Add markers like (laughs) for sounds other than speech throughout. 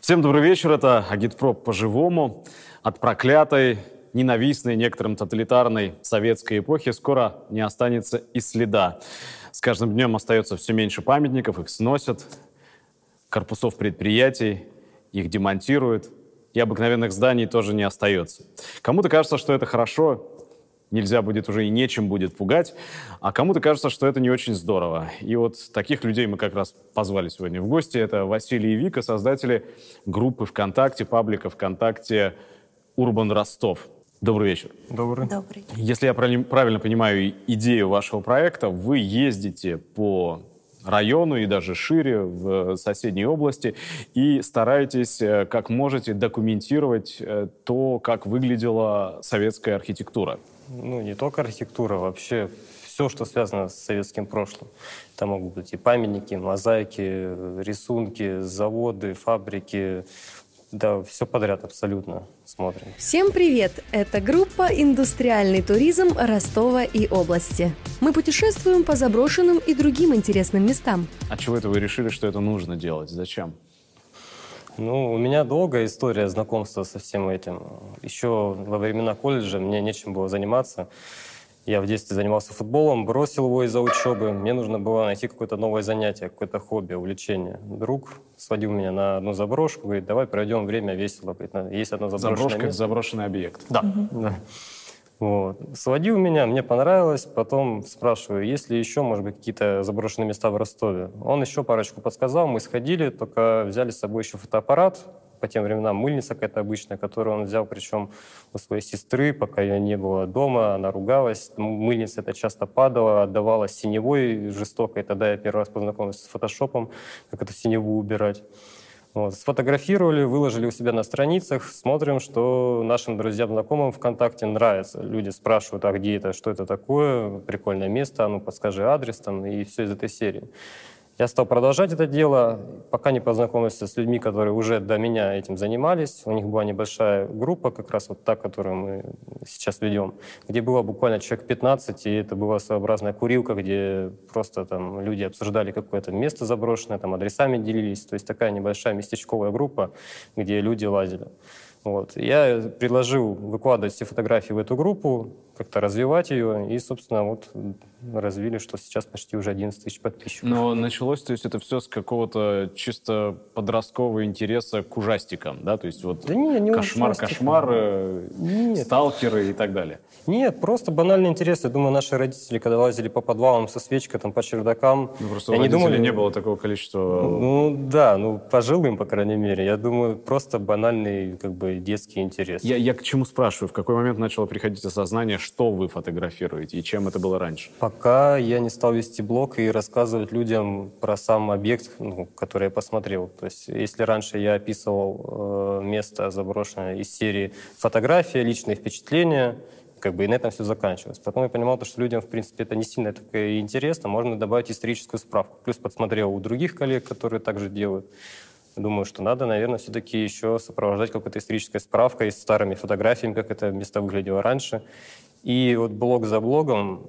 Всем добрый вечер. Это Агитпроп по-живому. От проклятой, ненавистной некоторым тоталитарной советской эпохи скоро не останется и следа. С каждым днем остается все меньше памятников, их сносят, корпусов предприятий, их демонтируют, и обыкновенных зданий тоже не остается. Кому-то кажется, что это хорошо, нельзя будет уже и нечем будет пугать, а кому-то кажется, что это не очень здорово. И вот таких людей мы как раз позвали сегодня в гости. Это Василий и Вика, создатели группы ВКонтакте, паблика ВКонтакте «Урбан Ростов». Добрый вечер. Добрый. Добрый. Если я правильно понимаю идею вашего проекта, вы ездите по району и даже шире в соседней области и стараетесь э, как можете документировать э, то, как выглядела советская архитектура ну, не только архитектура, вообще все, что связано с советским прошлым. Это могут быть и памятники, мозаики, рисунки, заводы, фабрики, да, все подряд абсолютно смотрим. Всем привет! Это группа «Индустриальный туризм Ростова и области». Мы путешествуем по заброшенным и другим интересным местам. А чего это вы решили, что это нужно делать? Зачем? Ну, у меня долгая история знакомства со всем этим. Еще во времена колледжа мне нечем было заниматься. Я в детстве занимался футболом, бросил его из-за учебы. Мне нужно было найти какое-то новое занятие, какое-то хобби, увлечение. Друг сводил меня на одну заброшку, говорит, давай проведем время весело. Говорит, есть одна заброшенная Заброшка — это заброшенный объект. Да. Угу. да. Вот. Сводил меня, мне понравилось. Потом спрашиваю, есть ли еще, может быть, какие-то заброшенные места в Ростове. Он еще парочку подсказал, мы сходили, только взяли с собой еще фотоаппарат, по тем временам мыльница какая-то обычная, которую он взял, причем у своей сестры, пока ее не было дома, она ругалась. Мыльница это часто падала, отдавала синевой жестокой. Тогда я первый раз познакомился с фотошопом, как эту синеву убирать. Вот, сфотографировали, выложили у себя на страницах, смотрим, что нашим друзьям, знакомым ВКонтакте нравится. Люди спрашивают, а где это, что это такое, прикольное место, а ну подскажи адрес там, и все из этой серии. Я стал продолжать это дело, пока не познакомился с людьми, которые уже до меня этим занимались. У них была небольшая группа, как раз вот та, которую мы сейчас ведем, где было буквально человек 15, и это была своеобразная курилка, где просто там люди обсуждали какое-то место заброшенное, там адресами делились. То есть такая небольшая местечковая группа, где люди лазили. Вот. Я предложил выкладывать все фотографии в эту группу, как-то развивать ее, и, собственно, вот развили, что сейчас почти уже 11 тысяч подписчиков. Но началось, то есть это все с какого-то чисто подросткового интереса к ужастикам, да? То есть вот да не, не кошмар, кошмар, нет. сталкеры и так далее. Нет, просто банальный интерес. Я думаю, наши родители, когда лазили по подвалам со свечкой, там, по чердакам... Ну, просто у думали... не было такого количества... Ну, да, ну, пожилым, по крайней мере. Я думаю, просто банальный, как бы, детский интерес. Я, я к чему спрашиваю? В какой момент начало приходить осознание, что вы фотографируете и чем это было раньше? Пока я не стал вести блог и рассказывать людям про сам объект, ну, который я посмотрел. То есть если раньше я описывал э, место заброшенное из серии фотография, личные впечатления, как бы и на этом все заканчивалось. Потом я понимал, что людям, в принципе, это не сильно так интересно, можно добавить историческую справку. Плюс подсмотрел у других коллег, которые также делают. Думаю, что надо, наверное, все-таки еще сопровождать какой-то исторической справкой с старыми фотографиями, как это место выглядело раньше. И вот блог за блогом,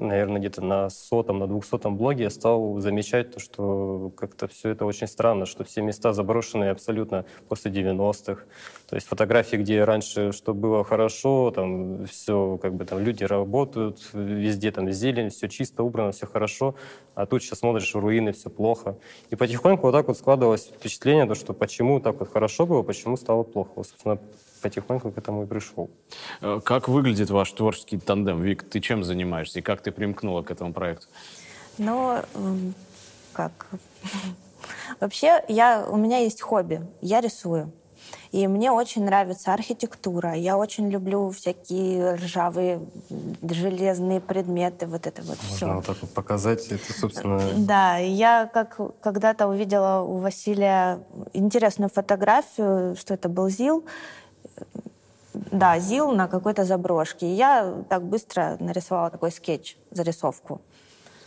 наверное, где-то на сотом, на двухсотом блоге я стал замечать то, что как-то все это очень странно, что все места заброшенные абсолютно после 90-х. То есть фотографии, где раньше что было хорошо, там все, как бы там люди работают, везде там зелень, все чисто, убрано, все хорошо, а тут сейчас смотришь руины, все плохо. И потихоньку вот так вот складывалось впечатление, то, что почему так вот хорошо было, почему стало плохо. Вот, собственно, потихоньку к этому и пришел. Э, как выглядит ваш творческий тандем? Вик, ты чем занимаешься и как ты примкнула к этому проекту? Ну, как? (laughs) Вообще, я, у меня есть хобби. Я рисую. И мне очень нравится архитектура. Я очень люблю всякие ржавые железные предметы, вот это вот Можно все. вот так вот показать, это, собственно... Да, я как когда-то увидела у Василия интересную фотографию, что это был ЗИЛ, да, ЗИЛ на какой-то заброшке. И я так быстро нарисовала такой скетч, зарисовку.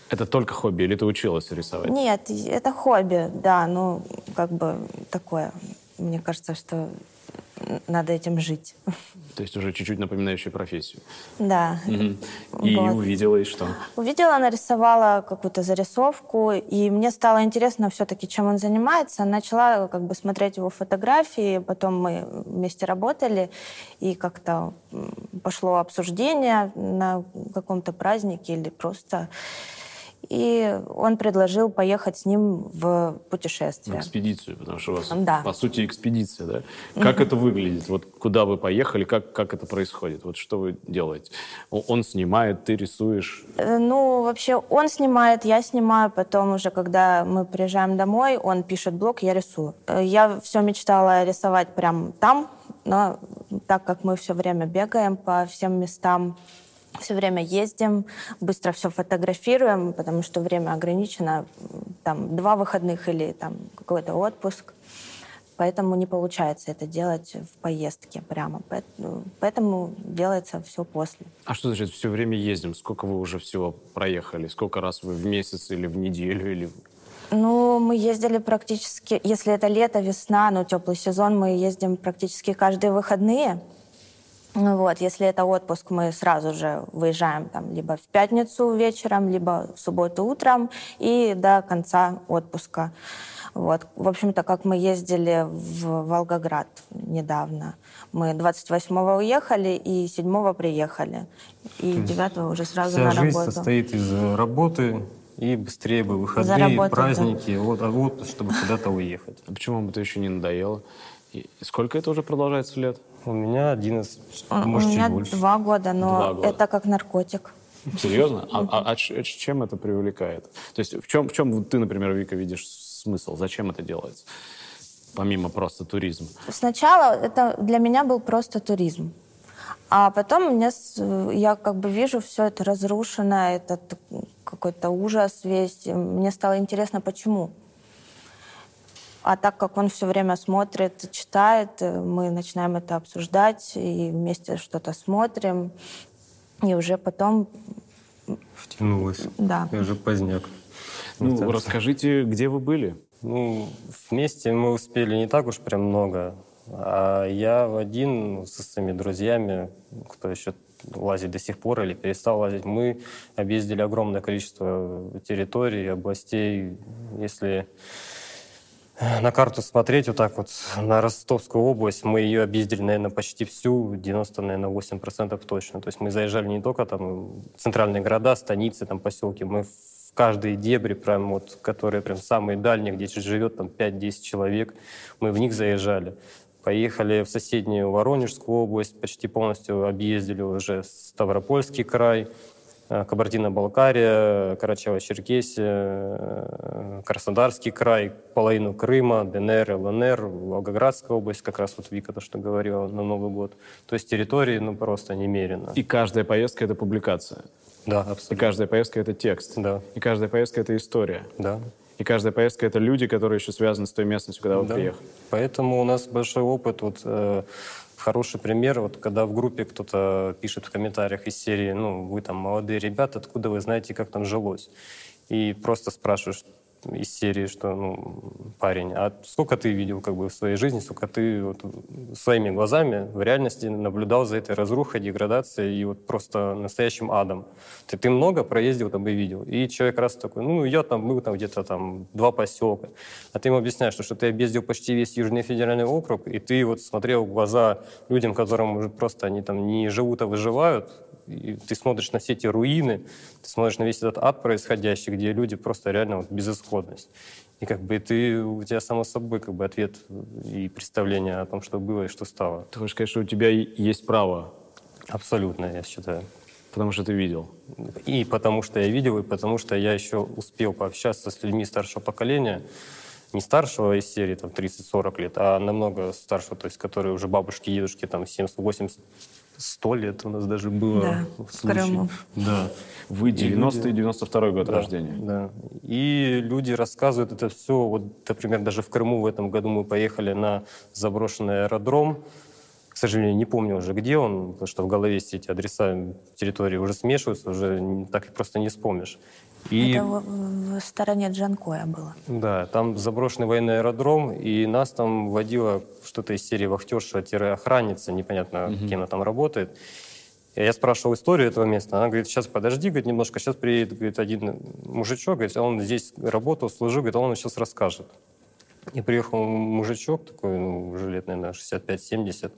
Это только хобби или ты училась рисовать? Нет, это хобби, да, ну, как бы такое. Мне кажется, что надо этим жить. То есть уже чуть-чуть напоминающая профессию. Да. Мгм. (laughs) И Вот. увидела, и что? Увидела, нарисовала какую-то зарисовку, и мне стало интересно все-таки, чем он занимается. Начала как бы смотреть его фотографии, потом мы вместе работали, и как-то пошло обсуждение на каком-то празднике или просто... И он предложил поехать с ним в В путешествие. экспедицию, потому что у вас, Да. по сути, экспедиция, да? Как это выглядит? Вот куда вы поехали, как, как это происходит? Вот что вы делаете? Он снимает, ты рисуешь. Э, Ну, вообще, он снимает, я снимаю, потом уже, когда мы приезжаем домой, он пишет блог, я рисую. Э, Я все мечтала рисовать прям там, но так как мы все время бегаем по всем местам, все время ездим, быстро все фотографируем, потому что время ограничено, там, два выходных или там какой-то отпуск. Поэтому не получается это делать в поездке прямо. Поэт- Поэтому делается все после. А что значит все время ездим? Сколько вы уже всего проехали? Сколько раз вы в месяц или в неделю? Или... Ну, мы ездили практически, если это лето, весна, ну, теплый сезон, мы ездим практически каждые выходные. Ну Вот, если это отпуск, мы сразу же выезжаем там либо в пятницу вечером, либо в субботу утром и до конца отпуска. Вот. В общем-то, как мы ездили в Волгоград недавно. Мы 28-го уехали и 7-го приехали. И 9-го уже сразу Вся на жизнь работу. состоит из работы и быстрее бы выходные, Заработать, да. праздники, вот, а отпуск, чтобы куда-то уехать. А почему вам это еще не надоело? И сколько это уже продолжается лет? У меня 11, У может, у меня чуть больше. два года, но Два года. это как наркотик. Серьезно? А, а- а чем это привлекает? То есть в чем, в чем ты, например, Вика, видишь смысл? Зачем это делается? Помимо просто туризма. Сначала это для меня был просто туризм. А потом мне, я как бы вижу все это разрушено, этот какой-то ужас весь. Мне стало интересно, почему. А так как он все время смотрит, читает, э, мы начинаем это обсуждать и вместе что-то смотрим. И уже потом, Втянулась. да. Я уже поздняк. Ну, так. расскажите, где вы были? Ну, вместе мы успели не так уж прям много. А я один со своими друзьями, кто еще лазит до сих пор или перестал лазить, мы объездили огромное количество территорий, областей. Если на карту смотреть вот так вот на Ростовскую область, мы ее объездили, наверное, почти всю, 90, наверное, 8% точно. То есть мы заезжали не только там центральные города, станицы, там поселки, мы в каждые дебри, прям вот, которые прям самые дальние, где живет там 5-10 человек, мы в них заезжали. Поехали в соседнюю Воронежскую область, почти полностью объездили уже Ставропольский край, Кабардино-Балкария, Карачаево-Черкесия, э, Краснодарский край, половину Крыма, ДНР, ЛНР, Волгоградская область, как раз вот Вика то, что говорила на Новый год. То есть территории, ну, просто немерено. И каждая поездка — это публикация. Да, И абсолютно. каждая поездка — это текст. Да, И каждая поездка — это история. да. И каждая поездка — это люди, которые еще связаны с той местностью, куда вы Да. приехали. Поэтому у нас большой опыт. Вот, э, хороший пример, вот, когда в группе кто-то пишет в комментариях из серии, ну, вы там молодые ребята, откуда вы знаете, как там жилось? И просто спрашиваешь из серии, что, ну, парень, а сколько ты видел как бы в своей жизни, сколько ты вот, своими глазами в реальности наблюдал за этой разрухой, деградацией и вот просто настоящим адом? Ты, ты много проездил там и видел. И человек раз такой, ну, я там был там где-то там два поселка. А ты ему объясняешь, что, что ты объездил почти весь Южный федеральный округ, и ты вот смотрел в глаза людям, которым уже просто они там не живут, а выживают, и ты смотришь на все эти руины, ты смотришь на весь этот ад происходящий, где люди просто реально вот безысходность. И как бы ты, у тебя само собой как бы ответ и представление о том, что было и что стало. Ты хочешь сказать, что у тебя есть право, Абсолютно, я считаю. потому что ты видел. И потому что я видел, и потому что я еще успел пообщаться с людьми старшего поколения, не старшего из серии там 30-40 лет, а намного старшего, то есть которые уже бабушки, дедушки там 70, 80, 100 лет у нас даже было. Да, в в случае. Крыму. Да. Вы 90 и люди- 92 год Да, рождения. Да. И люди рассказывают это все. Вот, например, даже в Крыму в этом году мы поехали на заброшенный аэродром. К сожалению, не помню уже, где он, потому что в голове все эти адреса территории уже смешиваются, уже так просто не вспомнишь. И... Это в, в стороне Джанкоя было. Да, там заброшенный военный аэродром, и нас там водила что-то из серии вахтерша-охранница, непонятно, угу. кем она там работает. Я спрашивал историю этого места. Она говорит, сейчас подожди, говорит, немножко, сейчас приедет говорит, один мужичок, говорит, он здесь работал, служил, говорит, он сейчас расскажет. И приехал мужичок такой, ну, уже лет, наверное, 65-70,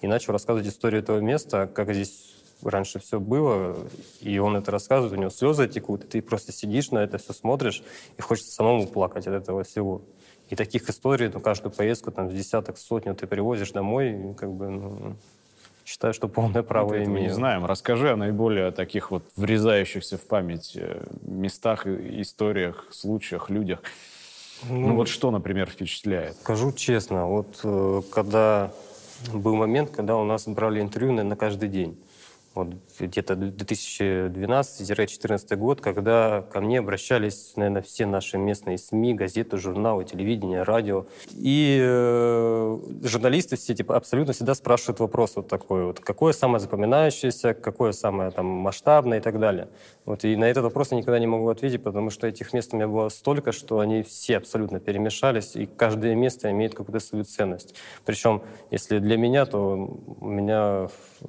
и начал рассказывать историю этого места, как здесь раньше все было, и он это рассказывает, у него слезы текут, и ты просто сидишь на это все смотришь, и хочется самому плакать от этого всего. И таких историй, ну, каждую поездку, там, с десяток, сотню ты привозишь домой, и, как бы, ну, считаю, что полное право Мы имею. не знаем. Расскажи о наиболее таких вот врезающихся в память э, местах, историях, случаях, людях. Ну, ну вот что, например, впечатляет? Скажу честно, вот э, когда был момент, когда у нас брали интервью на каждый день вот где-то 2012-2014 год, когда ко мне обращались, наверное, все наши местные СМИ, газеты, журналы, телевидение, радио. И э, журналисты все типа, абсолютно всегда спрашивают вопрос вот такой вот, какое самое запоминающееся, какое самое там масштабное и так далее. Вот, и на этот вопрос я никогда не могу ответить, потому что этих мест у меня было столько, что они все абсолютно перемешались, и каждое место имеет какую-то свою ценность. Причем, если для меня, то у меня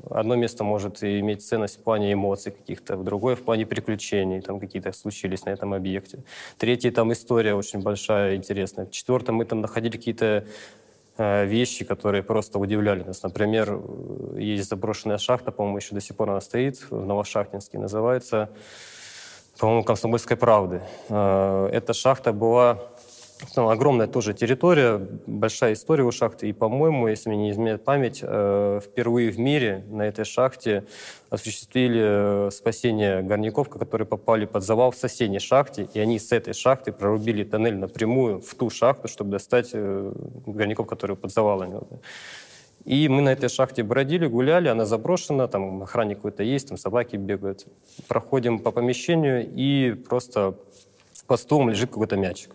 одно место может и иметь ценность в плане эмоций каких-то, в другое в плане приключений, там какие-то случились на этом объекте. Третий там история очень большая, интересная. В четвертом мы там находили какие-то э, вещи, которые просто удивляли нас. Например, есть заброшенная шахта, по-моему, еще до сих пор она стоит, в Новошахтинске называется, по-моему, «Комсомольской правды». Э, эта шахта была там огромная тоже территория, большая история у шахты. И, по-моему, если мне не изменяет память, э, впервые в мире на этой шахте осуществили э, спасение горняков, которые попали под завал в соседней шахте. И они с этой шахты прорубили тоннель напрямую в ту шахту, чтобы достать э, горняков, которые под завалами. И мы на этой шахте бродили, гуляли, она заброшена, там охранник какой-то есть, там собаки бегают. Проходим по помещению, и просто под стулом лежит какой-то мячик.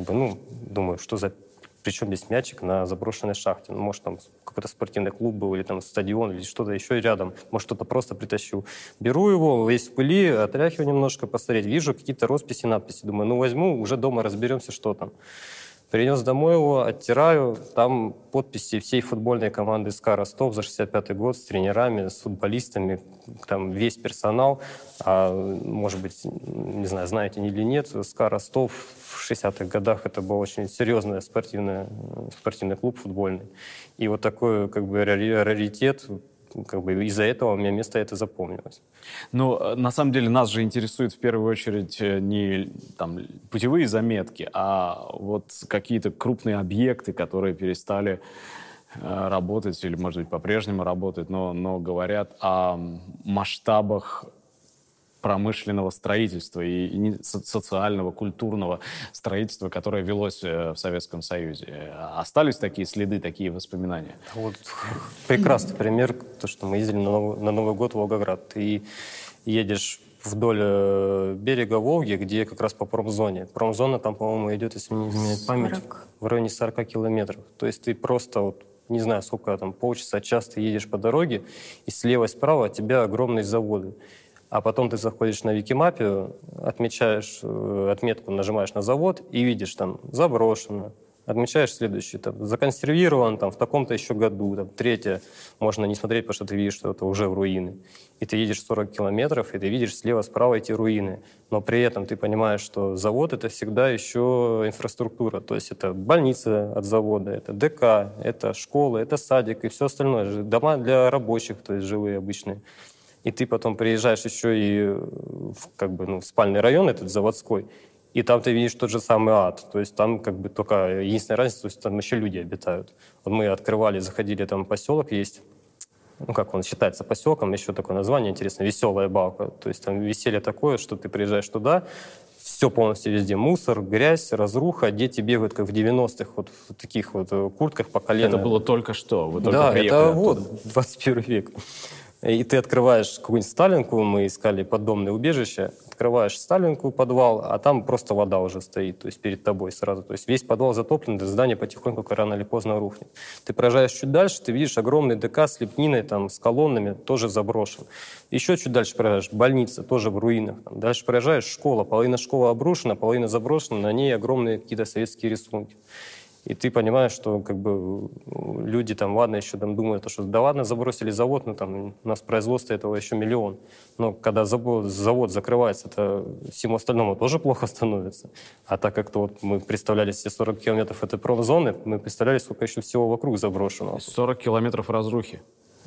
Как бы, ну, думаю, что за... Причем здесь мячик на заброшенной шахте? Ну, может, там какой-то спортивный клуб был, или там стадион, или что-то еще рядом. Может, кто-то просто притащил. Беру его, весь в пыли, отряхиваю немножко, посмотреть. Вижу какие-то росписи, надписи. Думаю, ну, возьму, уже дома разберемся, что там. Принес домой его, оттираю. Там подписи всей футбольной команды СКА Ростов за 65 год с тренерами, с футболистами, там весь персонал. А, может быть, не знаю, знаете или нет, СКА Ростов в 60-х годах это был очень серьезный спортивный, спортивный клуб футбольный. И вот такой как бы раритет как бы из-за этого у меня место это запомнилось. Ну, э, на самом деле нас же интересует в первую очередь э, не там, путевые заметки, а вот какие-то крупные объекты, которые перестали э, работать или, может быть, по-прежнему работать, но, но говорят о масштабах промышленного строительства и, и социального, культурного строительства, которое велось э, в Советском Союзе. Остались такие следы, такие воспоминания? Вот прекрасный пример, то, что мы ездили на Новый, на Новый год в Волгоград. Ты едешь вдоль э, берега Волги, где как раз по промзоне. Промзона там, по-моему, идет, если не изменяет память, 40. в районе 40 километров. То есть ты просто вот не знаю, сколько там, полчаса, час ты едешь по дороге, и слева и справа от тебя огромные заводы а потом ты заходишь на Викимапе, отмечаешь э, отметку, нажимаешь на завод и видишь там заброшено, отмечаешь следующий, там, законсервирован там, в таком-то еще году, там, третье, можно не смотреть, потому что ты видишь, что это уже в руины. И ты едешь 40 километров, и ты видишь слева-справа эти руины. Но при этом ты понимаешь, что завод — это всегда еще инфраструктура. То есть это больница от завода, это ДК, это школа, это садик и все остальное. Дома для рабочих, то есть жилые обычные и ты потом приезжаешь еще и в, как бы, ну, в спальный район этот заводской, и там ты видишь тот же самый ад. То есть там как бы только единственная разница, то есть там еще люди обитают. Вот мы открывали, заходили, там поселок есть, ну как он считается поселком, еще такое название интересное, «Веселая балка». То есть там веселье такое, что ты приезжаешь туда, все полностью везде мусор, грязь, разруха, дети бегают как в 90-х вот в таких вот э, куртках по колено. Это было только что? Вы только да, это вот 21 век. И ты открываешь какую-нибудь Сталинку, мы искали поддомное убежище, открываешь Сталинку, подвал, а там просто вода уже стоит, то есть перед тобой сразу. То есть весь подвал затоплен, здание потихоньку рано или поздно рухнет. Ты проезжаешь чуть дальше, ты видишь огромный ДК с лепниной, там, с колоннами, тоже заброшен. Еще чуть дальше проезжаешь, больница, тоже в руинах. Там. Дальше проезжаешь, школа, половина школы обрушена, половина заброшена, на ней огромные какие-то советские рисунки. И ты понимаешь, что как бы люди там, ладно, еще там думают, что да ладно, забросили завод, ну там у нас производство этого еще миллион. Но когда завод, завод закрывается, это всему остальному тоже плохо становится. А так как то вот мы представляли все 40 километров этой промзоны, мы представляли, сколько еще всего вокруг заброшено. 40 километров разрухи.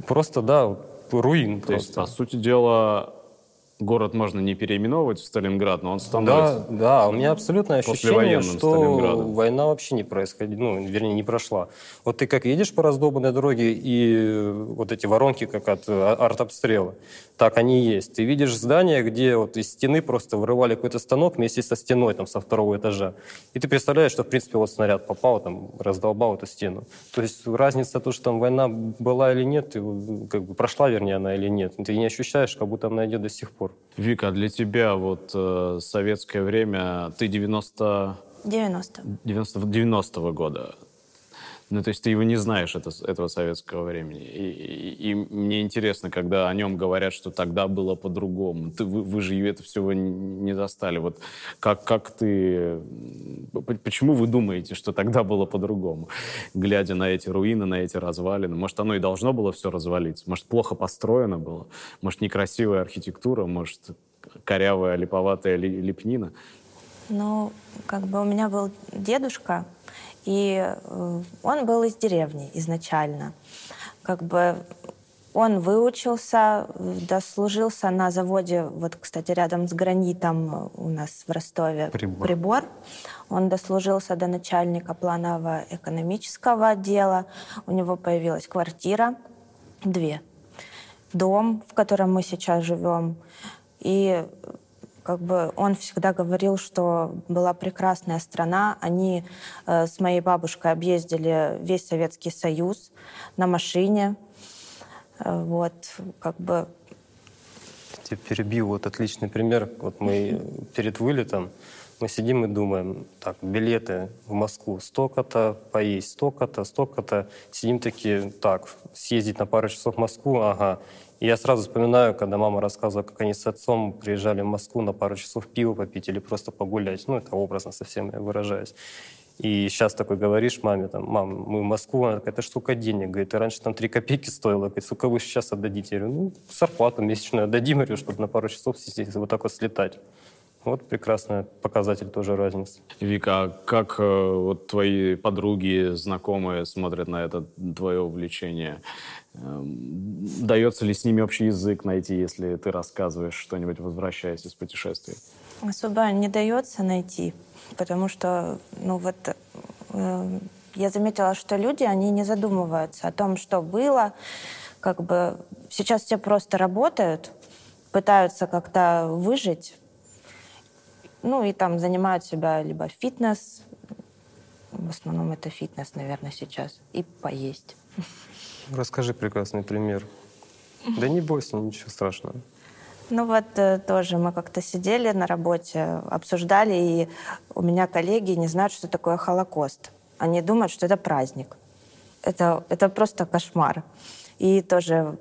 Просто, да, руин. То просто. есть, по сути дела, город можно не переименовывать в Сталинград, но он становится... Да, да, у меня абсолютное ощущение, что война вообще не происходила, ну, вернее, не прошла. Вот ты как едешь по раздолбанной дороге, и вот эти воронки, как от а, артобстрела, так они и есть. Ты видишь здание, где вот из стены просто вырывали какой-то станок вместе со стеной, там, со второго этажа. И ты представляешь, что, в принципе, вот снаряд попал, там, раздолбал эту стену. То есть разница то, что там война была или нет, как бы прошла, вернее, она или нет. Ты не ощущаешь, как будто она идет до сих пор. Вика, для тебя вот э, советское время, ты 90... 90. 90 90-го года. Ну, то есть ты его не знаешь, это, этого советского времени. И, и, и мне интересно, когда о нем говорят, что тогда было по-другому. Ты, вы, вы же это всего не застали. Вот как, как ты... Почему вы думаете, что тогда было по-другому? Глядя на эти руины, на эти развалины. Может, оно и должно было все развалиться? Может, плохо построено было? Может, некрасивая архитектура? Может, корявая, липоватая лепнина? Ну, как бы у меня был дедушка, и э, он был из деревни изначально. Как бы он выучился, дослужился на заводе, вот, кстати, рядом с гранитом у нас в Ростове прибор. прибор. Он дослужился до начальника планового экономического отдела. У него появилась квартира, две. Дом, в котором мы сейчас живем. И как бы он всегда говорил, что была прекрасная страна. Они э, с моей бабушкой объездили весь Советский Союз на машине. Э, вот, как бы... Тебе перебью вот отличный пример. Вот мы (laughs) перед вылетом мы сидим и думаем, так, билеты в Москву столько-то, поесть столько-то, столько-то. Сидим такие, так, съездить на пару часов в Москву, ага, я сразу вспоминаю, когда мама рассказывала, как они с отцом приезжали в Москву на пару часов пива попить или просто погулять. Ну, это образно совсем я выражаюсь. И сейчас такой говоришь маме, там, мам, мы в Москву, она такая, это штука денег, говорит, раньше там три копейки стоило, говорит, сколько вы сейчас отдадите? Я говорю, ну, зарплату месячную отдадим, говорю, чтобы на пару часов здесь вот так вот слетать. Вот прекрасный показатель тоже разницы. Вика, а как э, вот твои подруги, знакомые смотрят на это твое увлечение? Эм, дается ли с ними общий язык найти, если ты рассказываешь что-нибудь, возвращаясь из путешествия? Особо не дается найти, потому что, ну вот, э, я заметила, что люди, они не задумываются о том, что было. Как бы сейчас все просто работают, пытаются как-то выжить, ну и там занимают себя либо фитнес, в основном это фитнес, наверное, сейчас, и поесть. Расскажи прекрасный пример. Да не бойся, ничего страшного. Ну вот э, тоже мы как-то сидели на работе, обсуждали, и у меня коллеги не знают, что такое Холокост. Они думают, что это праздник. Это, это просто кошмар. И тоже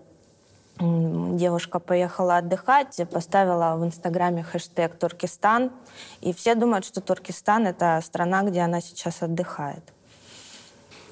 девушка поехала отдыхать, поставила в Инстаграме хэштег «Туркестан», и все думают, что Туркестан — это страна, где она сейчас отдыхает.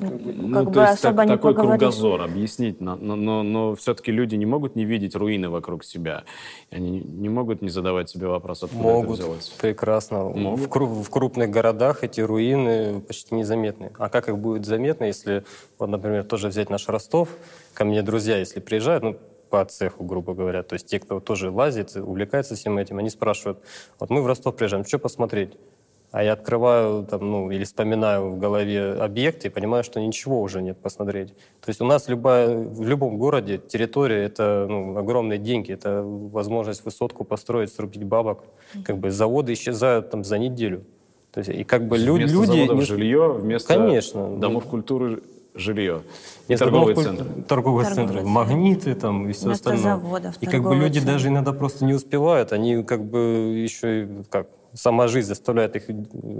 Ну, ну, как бы особо так, не такой поговоришь. кругозор объяснить, но, но, но, но все-таки люди не могут не видеть руины вокруг себя. Они не могут не задавать себе вопрос, откуда могут, это взялось. прекрасно. Могут? В, кру- в крупных городах эти руины почти незаметны. А как их будет заметно, если, вот, например, тоже взять наш Ростов, ко мне друзья, если приезжают, ну, по цеху, грубо говоря, то есть те, кто тоже лазит, увлекается всем этим, они спрашивают, вот мы в Ростов приезжаем, что посмотреть? А я открываю там, ну, или вспоминаю в голове объект и понимаю, что ничего уже нет посмотреть. То есть у нас любая, в любом городе территория — это ну, огромные деньги, это возможность высотку построить, срубить бабок. Как бы заводы исчезают там за неделю. То есть, и как бы вместо люди... Вместо не... жилье, вместо Конечно. домов культуры жилье. И торговые центры. Торговые центры, магниты там и все остальное. заводов, И как бы люди центры. даже иногда просто не успевают, они как бы еще как сама жизнь заставляет их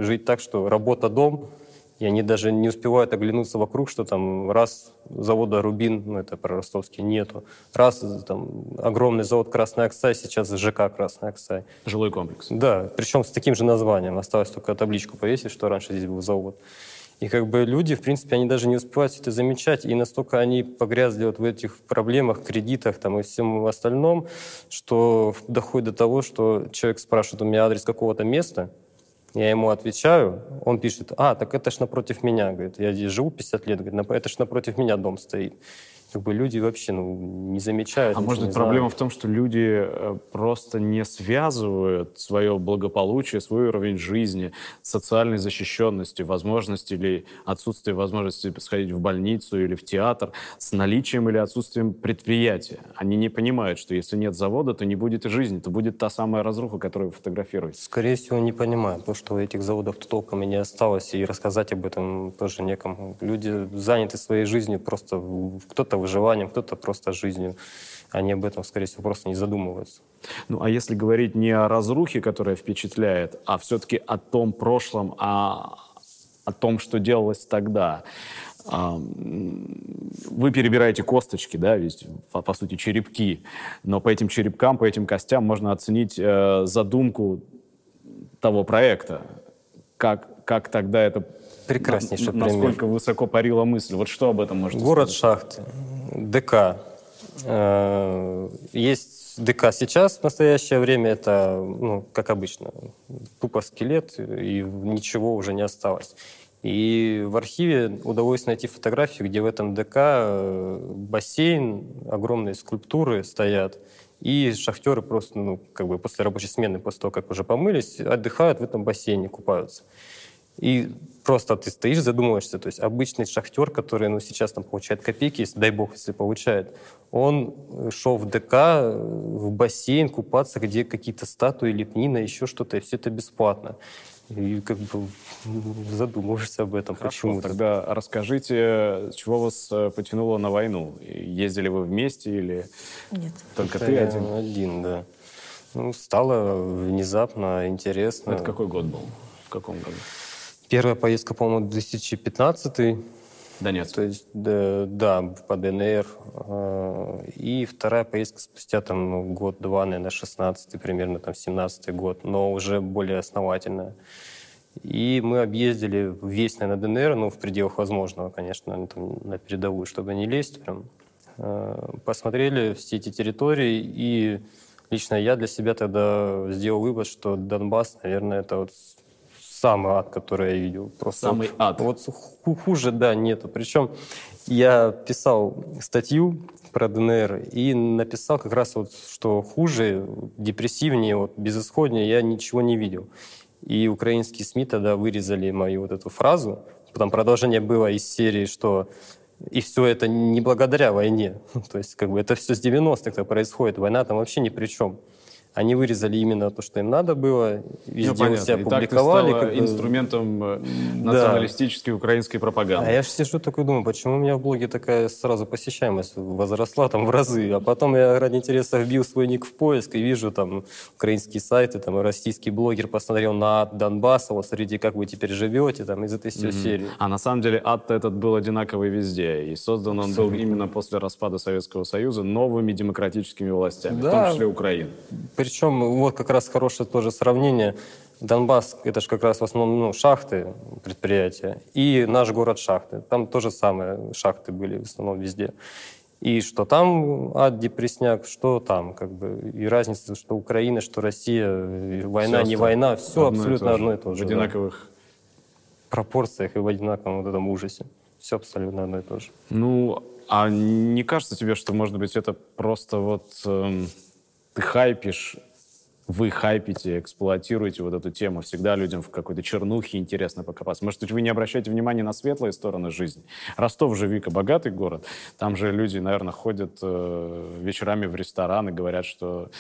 жить так, что работа дом, и они даже не успевают оглянуться вокруг, что там раз завода Рубин, ну это про ростовский, нету, раз там огромный завод Красный Оксай, сейчас ЖК Красный Оксай. Жилой комплекс. Да, причем с таким же названием. Осталось только табличку повесить, что раньше здесь был завод. И как бы люди, в принципе, они даже не успевают это замечать, и настолько они погрязли вот в этих проблемах, кредитах там, и всем остальном, что доходит до того, что человек спрашивает у меня адрес какого-то места, я ему отвечаю, он пишет, а, так это ж напротив меня, говорит, я здесь живу 50 лет, говорит, «нап- это ж напротив меня дом стоит. Как бы люди вообще ну, не замечают. А может быть, знают. проблема в том, что люди э, просто не связывают свое благополучие, свой уровень жизни, социальной защищенности, возможности или отсутствие возможности сходить в больницу или в театр с наличием или отсутствием предприятия. Они не понимают, что если нет завода, то не будет и жизни, то будет та самая разруха, которую вы фотографируете. Скорее всего, не понимаю, потому что этих заводов толком и не осталось, и рассказать об этом тоже некому. Люди заняты своей жизнью, просто кто-то выживанием, кто-то просто жизнью. Они об этом, скорее всего, просто не задумываются. Ну, а если говорить не о разрухе, которая впечатляет, а все-таки о том прошлом, а о том, что делалось тогда. Вы перебираете косточки, да, ведь, по, по сути, черепки, но по этим черепкам, по этим костям можно оценить э, задумку того проекта. Как, как тогда это... Прекраснейший на- пример. Насколько высоко парила мысль. Вот что об этом можете Город сказать? Шахты, ДК. Э, Есть ДК сейчас, в настоящее время, это, ну, как обычно, тупо скелет, и ничего уже не осталось. И в архиве удалось найти фотографию, где в этом ДК э, бассейн, огромные скульптуры стоят, и шахтеры просто, ну, как бы после рабочей смены, после того, как уже помылись, отдыхают в этом бассейне, купаются. И просто ты стоишь, задумываешься, то есть обычный шахтер, который ну, сейчас там получает копейки, если, дай бог, если получает, он э, шел в ДК, э, в бассейн купаться, где какие-то статуи, лепнина, еще что-то, и все это бесплатно. И как бы (laughs) задумываешься об этом, Хорошо, почему тогда расскажите, чего вас э, потянуло на войну? Ездили вы вместе или Нет. только Это ты один? Один, да. Ну, стало внезапно интересно. Это какой год был? В каком году? Первая поездка, по-моему, 2015 Донецк. То есть, да, да, по ДНР. э, И вторая поездка спустя там ну, год-два, наверное, 16 примерно, там 17 год, но уже более основательная. И мы объездили весь, наверное, ДНР, ну, в пределах возможного, конечно, там, на передовую, чтобы не лезть прям. Э, Посмотрели все эти территории, и лично я для себя тогда сделал вывод, что Донбасс, наверное, это вот самый ад, который я видел. Просто Самый вот- ад. Вот ху- хуже, да, нету. Причем я писал статью про ДНР и написал как раз вот, что хуже, депрессивнее, вот, безысходнее я ничего не видел. И украинские СМИ тогда вырезали мою вот эту фразу. Потом продолжение было из серии, что и все это не благодаря войне. (laughs) То есть как бы это все с 90-х происходит. Война там вообще ни при чем. Они вырезали именно то, что им надо было, везде Ну, у себя И так ты публиковали. стала бы. инструментом э, националистической украинской пропаганды. А я же сижу такой думаю, почему у меня в блоге такая сразу посещаемость возросла там в разы, а потом я ради интереса вбил свой ник в поиск и вижу там украинские сайты, там и российский блогер посмотрел на ад Донбасса, вот смотрите, как вы теперь живете, там из этой всей серии. А на самом деле ад этот был одинаковый везде. И создан он был именно после распада Советского Союза новыми демократическими властями, в том Да. числе Украины. Причем вот как раз хорошее тоже сравнение. Донбасс — это же как раз в основном ну, шахты, предприятия, и наш город шахты. Там тоже самое шахты были в основном везде. И что там ад, депресняк, что там, как бы, и разница, что Украина, что Россия, и война, Всё не война, все одно и абсолютно же. одно и то же. В да. одинаковых пропорциях и в одинаковом вот этом ужасе. Все абсолютно одно и то же. Ну, а не кажется тебе, что, может быть, это просто вот эм, ты хайпишь, вы хайпите, эксплуатируете вот эту тему. Всегда людям в какой-то чернухе интересно покопаться. Может быть, вы не обращаете внимания на светлые стороны жизни? Ростов же, Вика, богатый город. Там же люди, наверное, ходят э, вечерами в рестораны, говорят, что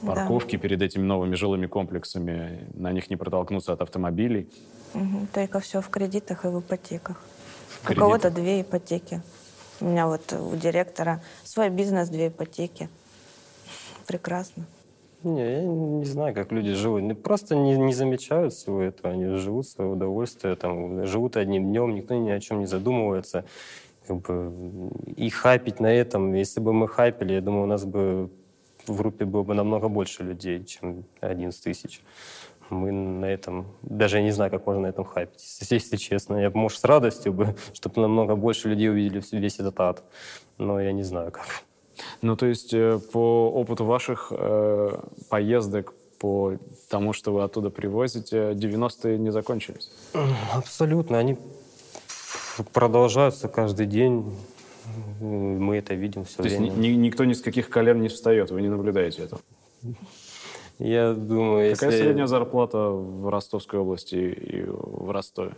Да. парковки перед этими новыми жилыми комплексами, на них не протолкнуться от автомобилей. Мгм. Только все в кредитах и в ипотеках. У кого-то две ипотеки. У меня вот у директора свой бизнес, две ипотеки. Прекрасно. Не, я не знаю, как люди живут. Они просто не, не замечают всего этого. Они живут свое удовольствие, там, живут одним днем, никто ни о чем не задумывается. Как бы, и хайпить на этом, если бы мы хайпили, я думаю, у нас бы в группе было бы намного больше людей, чем 11 тысяч. Мы на этом, даже я не знаю, как можно на этом хайпить, если, честно. Я, может, с радостью бы, (laughs) чтобы намного больше людей увидели весь этот ад. Но я не знаю, как. Ну, то есть э, по опыту ваших э, поездок, по тому, что вы оттуда привозите, 90-е не закончились? Абсолютно. Они продолжаются каждый день. Мы это видим все То время. есть ни, никто ни с каких колен не встает, вы не наблюдаете этого? Я думаю, Какая если... средняя зарплата в Ростовской области и в Ростове?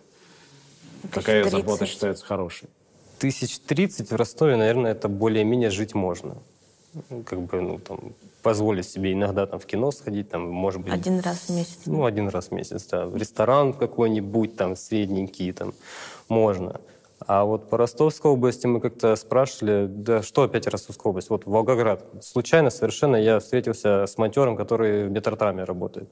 Какая 1030. зарплата считается хорошей? Тысяч тридцать в Ростове, наверное, это более-менее жить можно. Ну, Как бы, ну, там, позволить себе иногда там в кино сходить, там, может быть... Один раз в месяц. Ну, один раз в месяц, да. В ресторан какой-нибудь, там, средненький, там, можно. А вот по Ростовской области мы как-то спрашивали, да что опять Ростовская область? Вот Волгоград. Случайно совершенно я встретился с монтером, который в метротраме работает.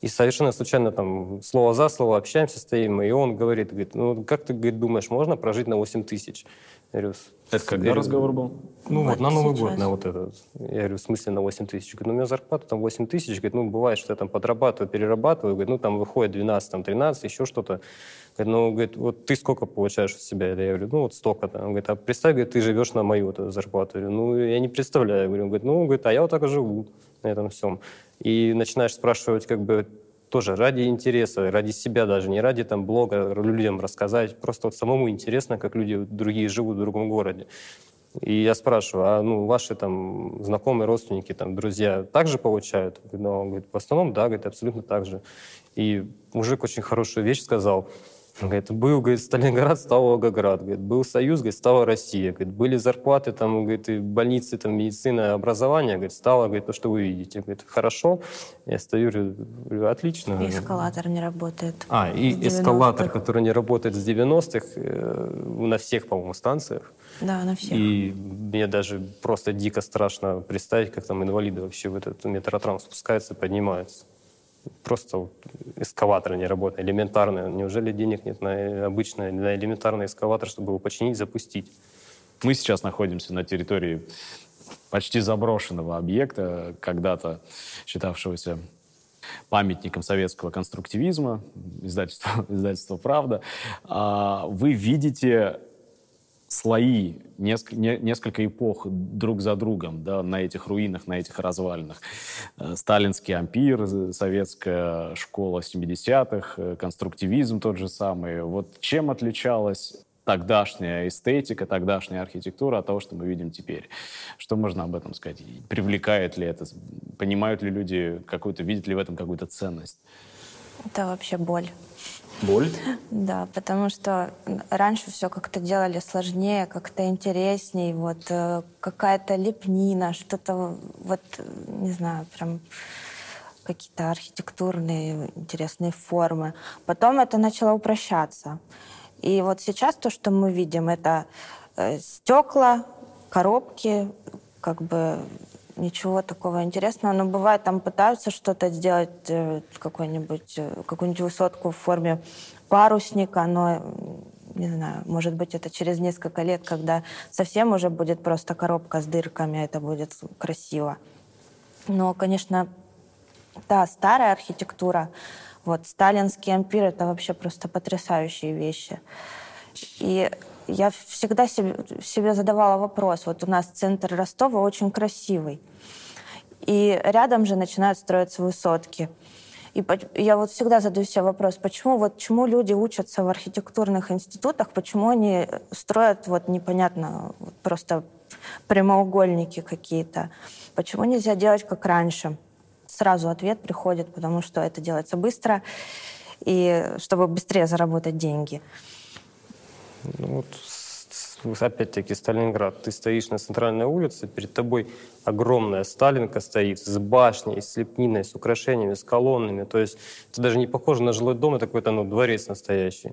И совершенно случайно там слово за слово общаемся, стоим, и он говорит, говорит, ну как ты говорит, думаешь, можно прожить на 8 тысяч? Я говорю, «С- Это когда я говорю, разговор был? Ну вот, Вот на Новый сейчас. год, на вот это. Я говорю, в смысле на 8 тысяч? Говорит, ну у меня зарплата там 8 тысяч. Говорит, ну бывает, что я там подрабатываю, перерабатываю. Говорит, ну там выходит 12, там 13, еще что-то. Говорит, ну, говорит, вот ты сколько получаешь от себя? Я говорю, ну вот столько-то. Он говорит, а представь, говорит, ты живешь на мою зарплату. Я говорю, ну я не представляю. Я говорю, он говорит, ну, говорит, а я вот так и живу на этом всем. И начинаешь спрашивать, как бы, тоже ради интереса, ради себя даже, не ради там блога людям рассказать, просто вот самому интересно, как люди другие живут в другом городе. И я спрашиваю, а ну, ваши там знакомые, родственники, там, друзья также получают? Ну, он говорит, в основном, да, говорит, абсолютно так же. И мужик очень хорошую вещь сказал. Он говорит, был, говорит, Сталинград, стал Волгоград. Говорит, был Союз, говорит, стала Россия. Говорит, были зарплаты, там, говорит, и больницы, там, медицина, образование. Говорит, стало, говорит, то, что вы видите. Говорит, хорошо. Я стою, говорю, отлично. И эскалатор не работает. А, и эскалатор, 90-х. который не работает с 90-х, э, на всех, по-моему, станциях. Да, на всех. И мне даже просто дико страшно представить, как там инвалиды вообще в этот метротрам спускаются, поднимаются. Просто эскаватор не работает, элементарно. Неужели денег нет на обычный, на элементарный эскаватор, чтобы его починить, запустить? Мы сейчас находимся на территории почти заброшенного объекта, когда-то считавшегося памятником советского конструктивизма, издательство, (laughs) издательство «Правда». А, Вы видите слои, неск- не- несколько эпох друг за другом да, на этих руинах, на этих развалинах. Э, Сталинский ампир, советская школа 70-х, э, конструктивизм тот же самый. Вот чем отличалась тогдашняя эстетика, тогдашняя архитектура от того, что мы видим теперь? Что можно об этом сказать? Привлекает ли это? Понимают ли люди какую-то, видят ли в этом какую-то ценность? Это вообще боль. Боль? Да, потому что раньше все как-то делали сложнее, как-то интересней, вот э, какая-то лепнина, что-то вот, не знаю, прям какие-то архитектурные интересные формы. Потом это начало упрощаться. И вот сейчас то, что мы видим, это э, стекла, коробки, как бы ничего такого интересного. Но бывает, там пытаются что-то сделать, э, э, какую-нибудь высотку в форме парусника, но, не знаю, может быть, это через несколько лет, когда совсем уже будет просто коробка с дырками, это будет красиво. Но, конечно, да, старая архитектура, вот сталинский ампир, это вообще просто потрясающие вещи. И я всегда себе, себе задавала вопрос, вот у нас центр Ростова очень красивый, и рядом же начинают строиться высотки. И я вот всегда задаю себе вопрос, почему вот чему люди учатся в архитектурных институтах, почему они строят вот непонятно просто прямоугольники какие-то, почему нельзя делать как раньше? Сразу ответ приходит, потому что это делается быстро и чтобы быстрее заработать деньги. Ну, вот, опять-таки, Сталинград. Ты стоишь на центральной улице, перед тобой огромная Сталинка стоит с башней, с лепниной, с украшениями, с колоннами. То есть это даже не похоже на жилой дом, это какой-то ну, дворец настоящий.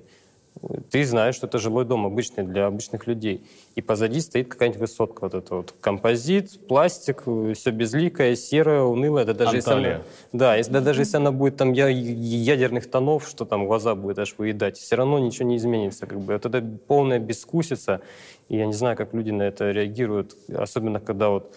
Ты знаешь, что это жилой дом обычный для обычных людей. И позади стоит какая-нибудь высотка. Вот это вот композит, пластик, все безликое, серое, унылое. Да даже, если она, да, если, да, даже если она будет там я, ядерных тонов, что там глаза будет аж выедать, все равно ничего не изменится. Как бы. Это полная бескусица. И я не знаю, как люди на это реагируют. Особенно, когда вот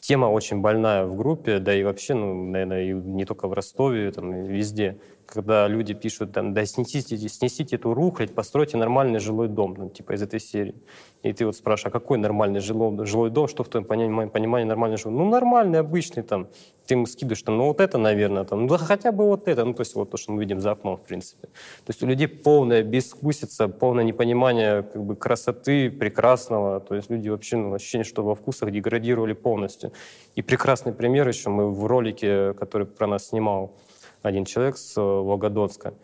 тема очень больная в группе, да и вообще, ну, наверное, и не только в Ростове, там, и везде когда люди пишут, там, да снесите, снесите эту рухлядь, постройте нормальный жилой дом, ну, типа из этой серии. И ты вот спрашиваешь, а какой нормальный жилой, жилой дом, что в твоем понимании, понимании нормальный жилой Ну, нормальный, обычный, там. Ты ему скидываешь, там, ну, вот это, наверное, там, ну, хотя бы вот это, ну, то есть вот то, что мы видим за окном, в принципе. То есть у людей полная безвкусица, полное непонимание, как бы, красоты, прекрасного, то есть люди вообще, ну, ощущение, что во вкусах деградировали полностью. И прекрасный пример еще мы в ролике, который про нас снимал, один человек с э, Волгодонска,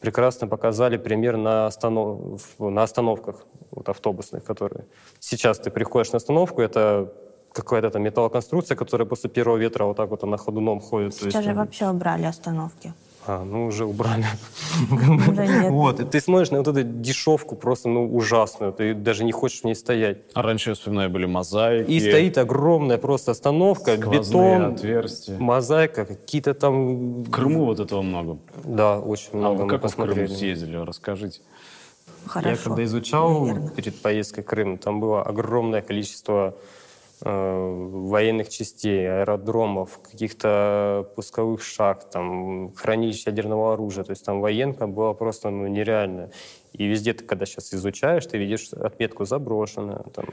прекрасно показали пример на, останов... на остановках вот, автобусных, которые... Сейчас ты приходишь на остановку, это какая-то там металлоконструкция, которая после первого ветра вот так вот на ходуном ходит. Сейчас есть, же вообще убрали остановки. А, ну уже убрали. Вот, и ты смотришь на вот эту дешевку просто, ну, ужасную. Ты даже не хочешь в ней стоять. А раньше, я вспоминаю, были мозаики. И стоит огромная просто остановка, бетон, отверстия. мозаика, какие-то там... В Крыму вот этого много. Да, очень а много. А вы как в Крым съездили? Расскажите. Хорошо. Я когда изучал перед поездкой в Крым, там было огромное количество военных частей, аэродромов, каких-то пусковых шахт, там, хранилищ ядерного оружия. То есть там военка была просто ну, нереальная. И везде ты, когда сейчас изучаешь, ты видишь отметку заброшено, там,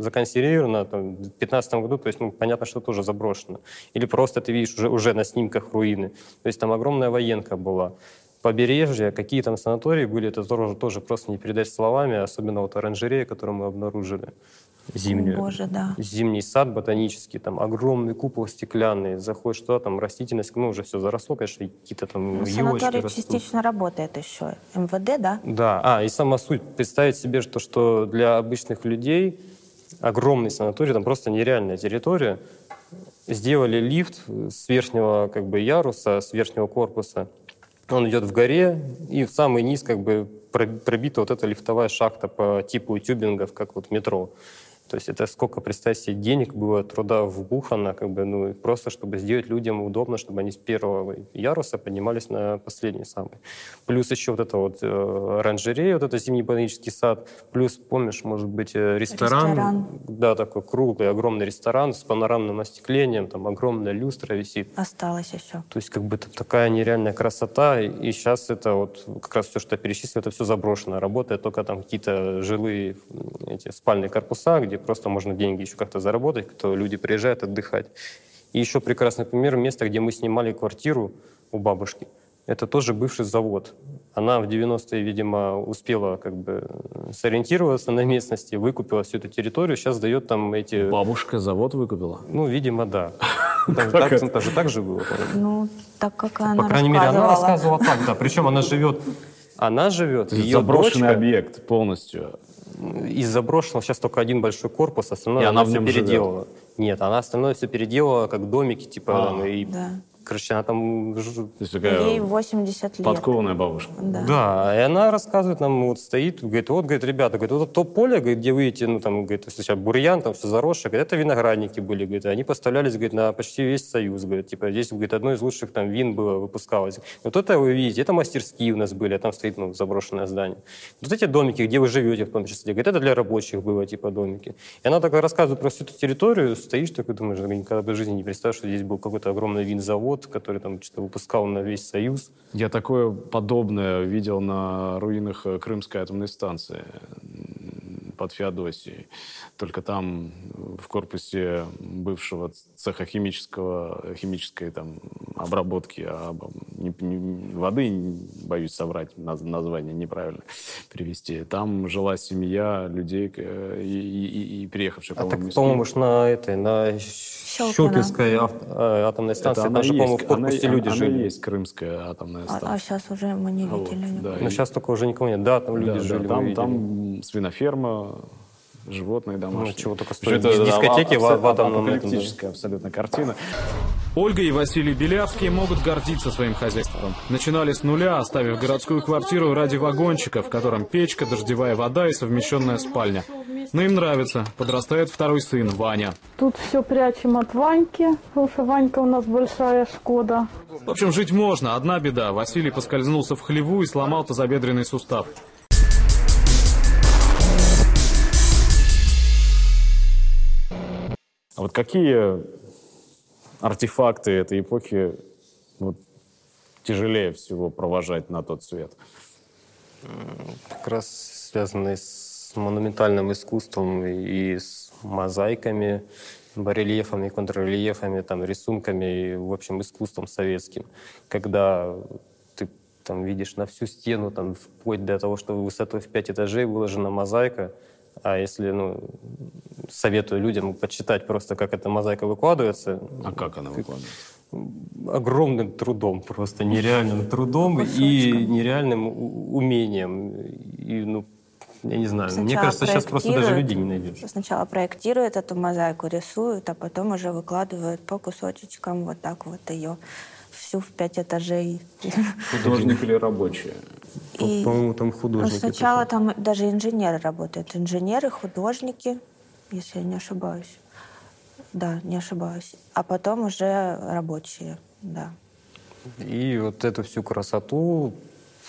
законсервировано там, в 2015 году, то есть ну, понятно, что тоже заброшено. Или просто ты видишь уже, уже на снимках руины. То есть там огромная военка была побережье, какие там санатории были, это тоже, тоже просто не передать словами, особенно вот оранжерея, которую мы обнаружили зимнюю. Боже, да. Зимний сад ботанический, там огромный купол стеклянный, заходишь туда, там растительность, ну, уже все заросло, конечно, какие-то там ну, Санаторий растут. частично работает еще. МВД, да? Да, а, и сама суть, представить себе, что, что для обычных людей огромный санаторий, там просто нереальная территория, сделали лифт с верхнего как бы яруса, с верхнего корпуса, он идет в горе, и в самый низ как бы пробита вот эта лифтовая шахта по типу тюбингов, как вот метро. То есть это сколько, представьте себе, денег было, труда вбухано, как бы, ну, просто чтобы сделать людям удобно, чтобы они с первого яруса поднимались на последний самый. Плюс еще вот это вот э, оранжерея, вот это зимний ботанический сад, плюс, помнишь, может быть, э, ресторан, ресторан. да, такой круглый, огромный ресторан с панорамным остеклением, там огромная люстра висит. Осталось еще. То есть как бы это такая нереальная красота, и сейчас это вот как раз все, что я перечислил, это все заброшено, работает только там какие-то жилые эти спальные корпуса, где просто можно деньги еще как-то заработать, кто люди приезжают отдыхать. И еще прекрасный пример место, где мы снимали квартиру у бабушки. Это тоже бывший завод. Она в 90-е, видимо, успела как бы сориентироваться на местности, выкупила всю эту территорию, сейчас дает там эти... Бабушка завод выкупила? Ну, видимо, да. (laughs) Это же так же было. Ну, так как она По крайней мере, она рассказывала так, да. Причем она живет она живет, ее Заброшенный объект полностью из заброшенного сейчас только один большой корпус, остальное и она, она все переделала. Живет. Нет, она остальное все переделала, как домики, типа, а, и да. Короче, она там... То есть такая Ей 80 лет. Подкованная бабушка. Да. да, и она рассказывает нам, вот стоит, говорит, вот, говорит, ребята, говорит, вот то поле, говорит, где вы ну, там, говорит, сейчас бурьян, там все заросшее, говорит, это виноградники были, говорит, они поставлялись, говорит, на почти весь Союз, говорит, типа, здесь, говорит, одно из лучших там вин было, выпускалось. Вот это вы видите, это мастерские у нас были, а там стоит, ну, заброшенное здание. Вот эти домики, где вы живете, в том числе, говорит, это для рабочих было, типа, домики. И она так рассказывает про всю эту территорию, стоишь такой, думаешь, никогда бы в жизни не представишь, что здесь был какой-то огромный винзавод, который там что выпускал на весь Союз. Я такое подобное видел на руинах э, Крымской атомной станции под Феодосией. Только там в корпусе бывшего цеха химического, химической там, обработки а, не, не, воды, боюсь соврать, название неправильно привести. Там жила семья людей и, и, и приехавших, а по-моему, так, по-моему, на этой, на Щелкинской а, атомной станции, там же, по-моему, в корпусе она, люди она жили. есть крымская атомная станция. А, а сейчас уже мы не видели. Вот, да, Но и... сейчас только уже никого нет. Да, там люди да, жили. Да, там, там свиноферма, животные домашние. Ну, чего только стоит. Это, дискотеки да, в, в атомном... Апокалиптическая абсолютно картина. Ольга и Василий Белявские могут гордиться своим хозяйством. Начинали с нуля, оставив городскую квартиру ради вагончика, в котором печка, дождевая вода и совмещенная спальня. Но им нравится. Подрастает второй сын, Ваня. Тут все прячем от Ваньки, потому что Ванька у нас большая Шкода. В общем, жить можно. Одна беда. Василий поскользнулся в хлеву и сломал тазобедренный сустав. А вот какие артефакты этой эпохи вот, тяжелее всего провожать на тот свет? Как раз связанные с монументальным искусством и с мозаиками, барельефами, контррельефами, там, рисунками и, в общем, искусством советским. Когда ты там видишь на всю стену, там, вплоть до того, что высотой в пять этажей выложена мозаика, а если, ну, советую людям почитать просто, как эта мозаика выкладывается. А как она выкладывается? Огромным трудом, просто нереальным трудом и нереальным умением. И, ну, я не знаю, сначала мне кажется, сейчас просто даже людей не найдешь. Сначала проектируют эту мозаику, рисуют, а потом уже выкладывают по кусочечкам вот так вот ее всю в пять этажей. Художник или рабочий? И По-моему, там художники. Сначала там даже инженеры работают. Инженеры, художники, если я не ошибаюсь. Да, не ошибаюсь. А потом уже рабочие, да. И вот эту всю красоту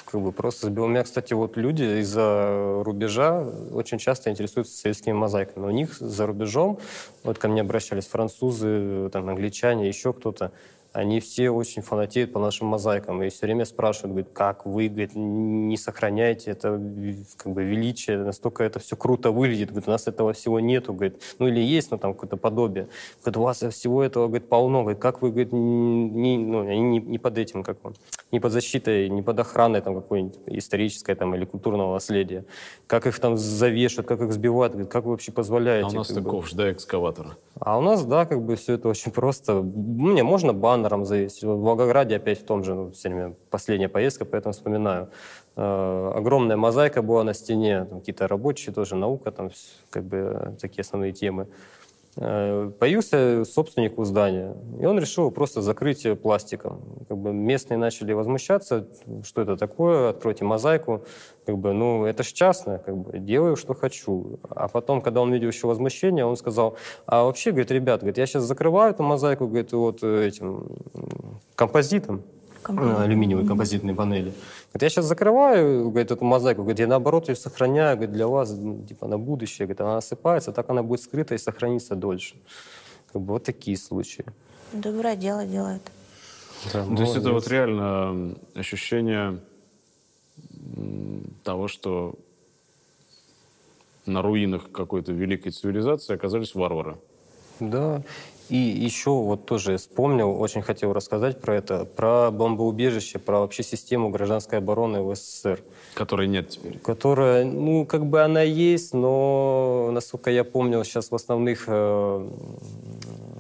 как бы просто сбил. У меня, кстати, вот люди из-за рубежа очень часто интересуются советскими мозаиками. У них за рубежом, вот ко мне обращались французы, там, англичане, еще кто-то, они все очень фанатеют по нашим мозаикам и все время спрашивают, говорят, как вы говорит, не сохраняете это как бы величие, настолько это все круто выглядит, говорит, у нас этого всего нету, говорит, ну или есть, но там какое-то подобие. Говорит, у вас всего этого говорит, полно, говорит, как вы, говорит, не, ну, они не, не под этим, как он, не под защитой, не под охраной там какой-нибудь исторической там или культурного наследия. Как их там завешивают, как их сбивают, говорит, как вы вообще позволяете? А у нас-то ковш, да, экскаватор. А у нас, да, как бы все это очень просто. Мне можно баннером завесить. В Волгограде опять в том же, ну, все время последняя поездка, поэтому вспоминаю. Э, огромная мозаика была на стене, какие-то рабочие тоже, наука, там как бы такие основные темы. Э, появился собственник у здания, и он решил просто закрыть пластиком. Как бы местные начали возмущаться, что это такое, откройте мозаику. Как бы, ну, это ж частное, как бы, делаю, что хочу. А потом, когда он видел еще возмущение, он сказал, а вообще, говорит, ребят, говорит, я сейчас закрываю эту мозаику, говорит, вот этим композитом, Композит. алюминиевые композитные панели. Говорит, я сейчас закрываю говорит, эту мозаику, говорит, я наоборот ее сохраняю говорит, для вас ну, типа, на будущее. Говорит, она осыпается, так она будет скрыта и сохранится дольше. Как бы вот такие случаи. Доброе дело делает. Да, То есть это вот реально ощущение того, что на руинах какой-то великой цивилизации оказались варвары. Да, и еще вот тоже вспомнил, очень хотел рассказать про это, про бомбоубежище, про вообще систему гражданской обороны в СССР. Которой нет теперь. Которая, ну, как бы она есть, но, насколько я помнил, сейчас в основных э,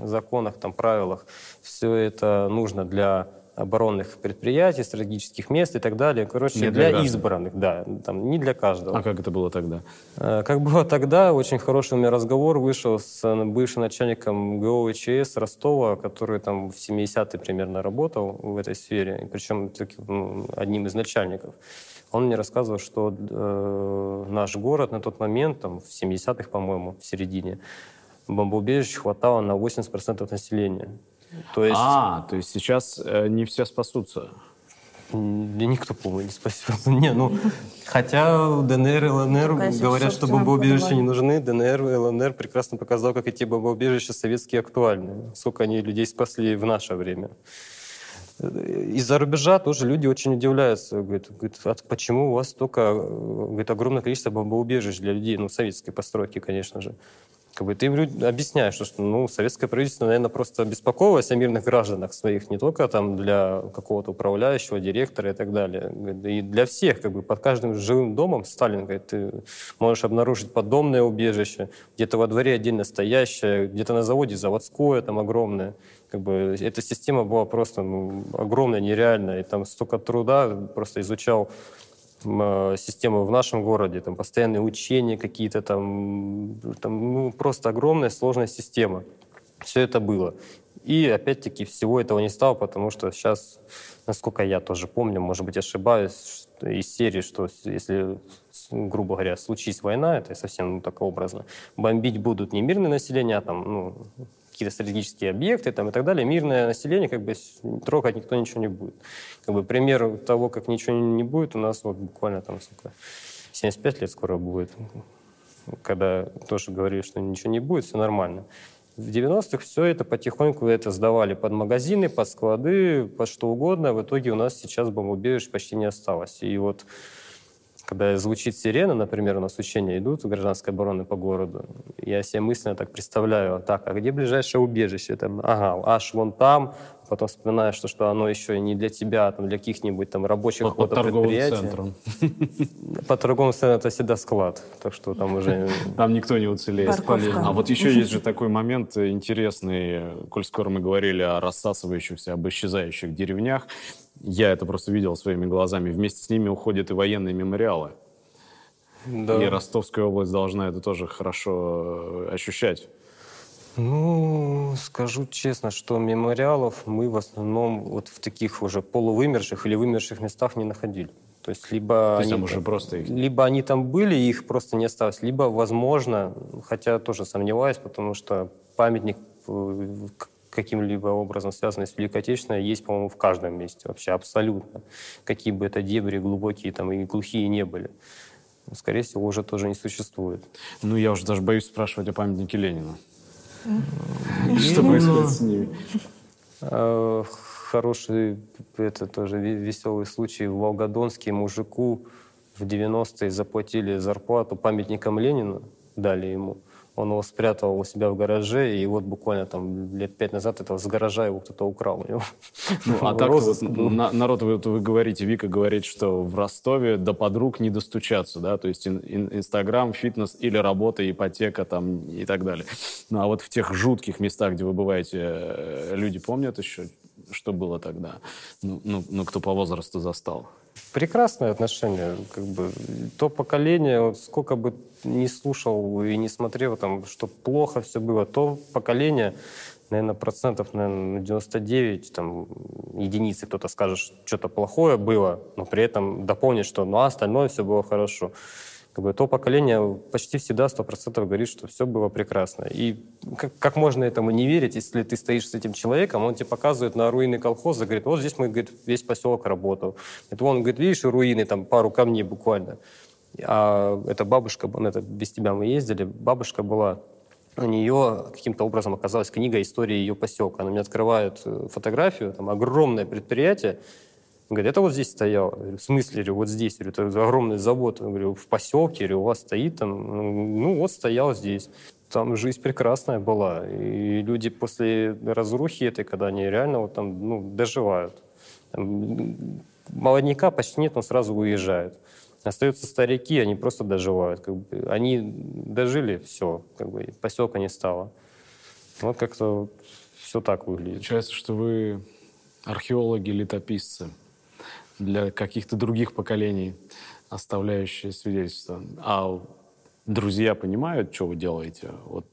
законах, там, правилах, все это нужно для оборонных предприятий, стратегических мест и так далее. Короче, не для, для избранных, да, там, не для каждого. А как это было тогда? Э, как было тогда, очень хороший у меня разговор вышел с э, бывшим начальником ГО ВЧС Ростова, который там в 70-е примерно работал в этой сфере, причем таким, ну, одним из начальников. Он мне рассказывал, что э, наш город на тот момент, там, в 70-х, по-моему, в середине, бомбоубежищ хватало на 80% населения. То есть... А, то есть сейчас э, не все спасутся? Да никто, по-моему, не спасется. (laughs) Не, ну, хотя ДНР и ЛНР Конечно, говорят, что бомбоубежища не нужны. ДНР и ЛНР прекрасно показал, как эти бомбоубежища советские актуальны. Сколько они людей спасли в наше время. Из-за рубежа тоже люди очень удивляются. Говорят, говорят, а почему у вас столько говорит, огромное количество бомбоубежищ для людей, ну, советской постройки, конечно же. Как бы ты им объясняешь, что ну, советское правительство, наверное, просто беспокоилось о мирных гражданах своих, не только там для какого-то управляющего, директора и так далее. И для всех, как бы под каждым живым домом Сталин говорит, ты можешь обнаружить подобное убежище, где-то во дворе отдельно стоящее, где-то на заводе заводское, там огромное. Как бы эта система была просто ну, огромная, нереальная, и там столько труда просто изучал Э, системы в нашем городе, там постоянные учения какие-то, там, там ну, просто огромная сложная система. Все это было. И опять-таки всего этого не стало, потому что сейчас, насколько я тоже помню, может быть, ошибаюсь, из серии, что если, грубо говоря, случись война, это совсем ну, так образно, бомбить будут не мирное население, а там, ну, какие-то стратегические объекты там, и так далее, мирное население как бы трогать никто ничего не будет. Как бы пример того, как ничего не будет, у нас вот буквально там сколько, 75 лет скоро будет, когда тоже говорили, что ничего не будет, все нормально. В 90-х все это потихоньку это сдавали под магазины, под склады, под что угодно. В итоге у нас сейчас бомбоубежищ почти не осталось. И вот когда звучит сирена, например, у нас учения идут гражданской обороны по городу, я себе мысленно так представляю, так, а где ближайшее убежище? Там, ага, аж вон там, потом вспоминаешь, что, что оно еще не для тебя, а там для каких-нибудь там рабочих по, по торговым центрам. По торговым центрам это всегда склад, так что там уже... (laughs) Там никто не уцелеет. А вот еще есть же (laughs) такой момент интересный, коль скоро мы говорили о рассасывающихся, об исчезающих деревнях, я это просто видел своими глазами, вместе с ними уходят и военные мемориалы. Да. И Ростовская область должна это тоже хорошо э, ощущать. Ну, скажу честно, что мемориалов мы в основном вот в таких уже полувымерших или вымерших местах не находили. То есть либо, То есть они, уже просто их... либо они там были, и их просто не осталось, либо, возможно, хотя тоже сомневаюсь, потому что памятник каким-либо образом связанный с Великой Отечественной, есть, по-моему, в каждом месте вообще абсолютно. Какие бы это дебри глубокие там и глухие не были. Скорее всего, уже тоже не существует. Ну, я уже даже боюсь спрашивать о памятнике Ленина. Что происходит с ними? А, хороший, это тоже веселый случай. В Волгодонске мужику в 90-е заплатили зарплату памятником Ленина, дали ему. Он его спрятал у себя в гараже, и вот буквально там лет пять назад этого с гаража его кто-то украл. Ну, а (laughs) так вот, на, народ, вы, вы говорите, Вика говорит, что в Ростове до подруг не достучаться, да, то есть Инстаграм, фитнес или работа, ипотека там и так далее. Ну, а вот в тех жутких местах, где вы бываете, э, люди помнят еще, что было тогда? Ну, ну, ну кто по возрасту застал? Прекрасное отношение. Как бы, то поколение, вот сколько бы не слушал и не смотрел, там, что плохо все было, то поколение, наверное, процентов наверное, 99, там, единицы кто-то скажет, что-то плохое было, но при этом дополнит, что ну, а остальное все было хорошо как бы, то поколение почти всегда сто процентов говорит, что все было прекрасно. И как, как можно этому не верить, если ты стоишь с этим человеком, он тебе показывает на руины колхоза, говорит, вот здесь мы, говорит, весь поселок работал. Это он говорит, видишь, руины, там пару камней буквально. А эта бабушка, ну, это без тебя мы ездили, бабушка была у нее каким-то образом оказалась книга истории ее поселка. Она мне открывает э, фотографию, там огромное предприятие, он говорит, это вот здесь стояло. Я говорю, в смысле? Говорю, вот здесь. Говорю, это огромный завод. Я говорю, в поселке. Говорю, у вас стоит там. Ну, вот стоял здесь. Там жизнь прекрасная была. И люди после разрухи этой, когда они реально вот там, ну, доживают. Там, молодняка почти нет, он сразу уезжает. Остаются старики, они просто доживают. Как бы, они дожили, все, как бы, поселка не стало. Вот как-то все так выглядит. Получается, что вы археологи, летописцы для каких-то других поколений, оставляющие свидетельства. А друзья понимают, что вы делаете? Вот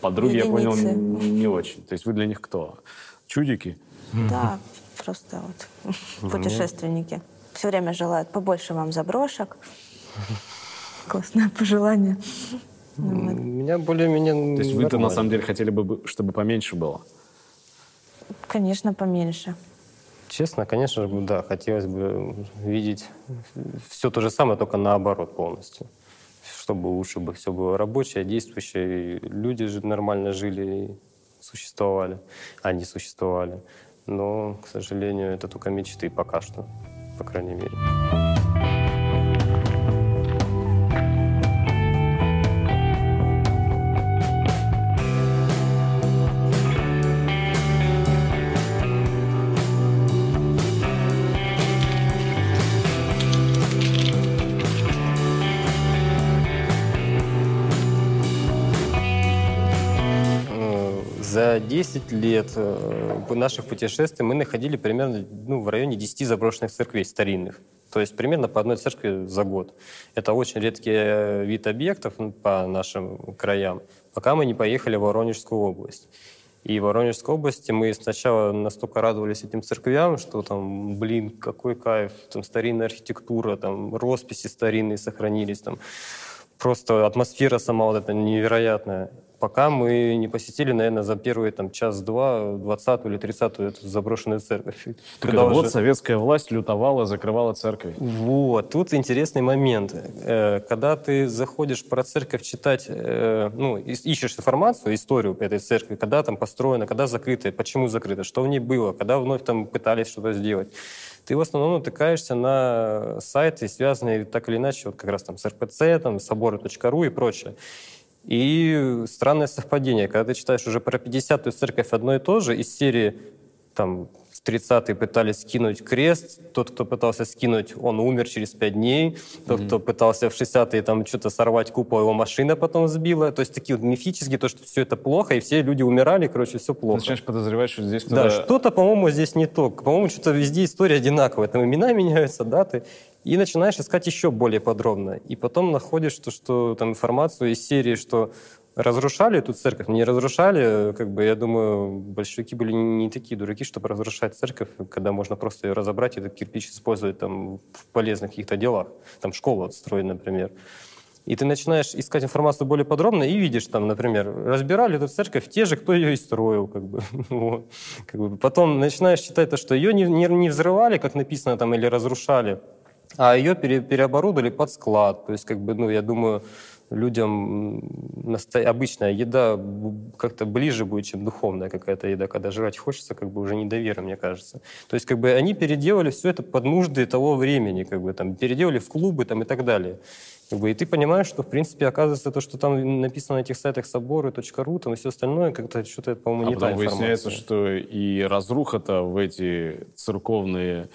подруги, Единицы. я понял, не очень. То есть вы для них кто? Чудики? Да, просто вот путешественники. Все время желают побольше вам заброшек. Классное пожелание. У меня более-менее То есть вы-то на самом деле хотели бы, чтобы поменьше было? Конечно, поменьше. Честно, конечно же, да, хотелось бы видеть все то же самое, только наоборот полностью. Чтобы лучше бы все было рабочее, действующее, и люди же нормально жили и существовали, они существовали. Но, к сожалению, это только мечты пока что, по крайней мере. 10 лет э, наших путешествий мы находили примерно ну, в районе 10 заброшенных церквей старинных. То есть примерно по одной церкви за год. Это очень редкий э, вид объектов по нашим краям, пока мы не поехали в Воронежскую область. И в Воронежской области мы сначала настолько радовались этим церквям, что там, блин, какой кайф, там старинная архитектура, там росписи старинные сохранились, там просто атмосфера сама вот эта невероятная пока мы не посетили, наверное, за первые там час-два 20-ю или 30-ю эту заброшенную церковь. (laughs) Так это вот советская власть лютовала, закрывала церкви. Вот, тут интересный момент. Э, когда ты заходишь про церковь читать, э, ну, ищешь информацию, историю этой церкви, когда там построена, когда закрыта, почему закрыта, что в ней было, когда вновь там пытались что-то сделать, ты в основном натыкаешься на сайты, связанные так или иначе, вот как раз там с РПЦ, там, соборы.ру и прочее. И странное совпадение, когда ты читаешь уже про 50-ю церковь одно и то же, из серии там в 30-е пытались скинуть крест, тот, кто пытался скинуть, он умер через 5 дней, тот, mm-hmm. кто пытался в 60-е там что-то сорвать купол, его машина потом сбила, то есть такие вот мифические, то, что все это плохо, и все люди умирали, короче, все плохо. Начинаешь подозревать, что здесь кто-то... Да, что-то, по-моему, здесь не то. По-моему, что-то везде история одинаковая. Там имена меняются, даты. И начинаешь искать еще более подробно. И потом находишь, что, что там информацию из серии, что разрушали эту церковь, не разрушали, как бы, я думаю, большевики были не такие дураки, чтобы разрушать церковь, когда можно просто ее разобрать и этот кирпич использовать там в полезных каких-то делах, там школу отстроить, например. И ты начинаешь искать информацию более подробно и видишь там, например, разбирали эту церковь те же, кто ее и строил. Как бы. (laughs) вот. как бы. Потом начинаешь читать то, что ее не, не, не взрывали, как написано там, или разрушали, а ее пере, переоборудовали под склад. То есть, как бы, ну, я думаю, людям насто... обычная еда как-то ближе будет, чем духовная какая-то еда, когда жрать хочется, как бы уже недоверие, мне кажется. То есть, как бы они переделали все это под нужды того времени, как бы там переделали в клубы там и так далее. Как бы, и ты понимаешь, что, в принципе, оказывается, то, что там написано на этих сайтах соборы.ру, там и все остальное, как-то что-то, по-моему, а не потом та выясняется, что и разруха-то в эти церковные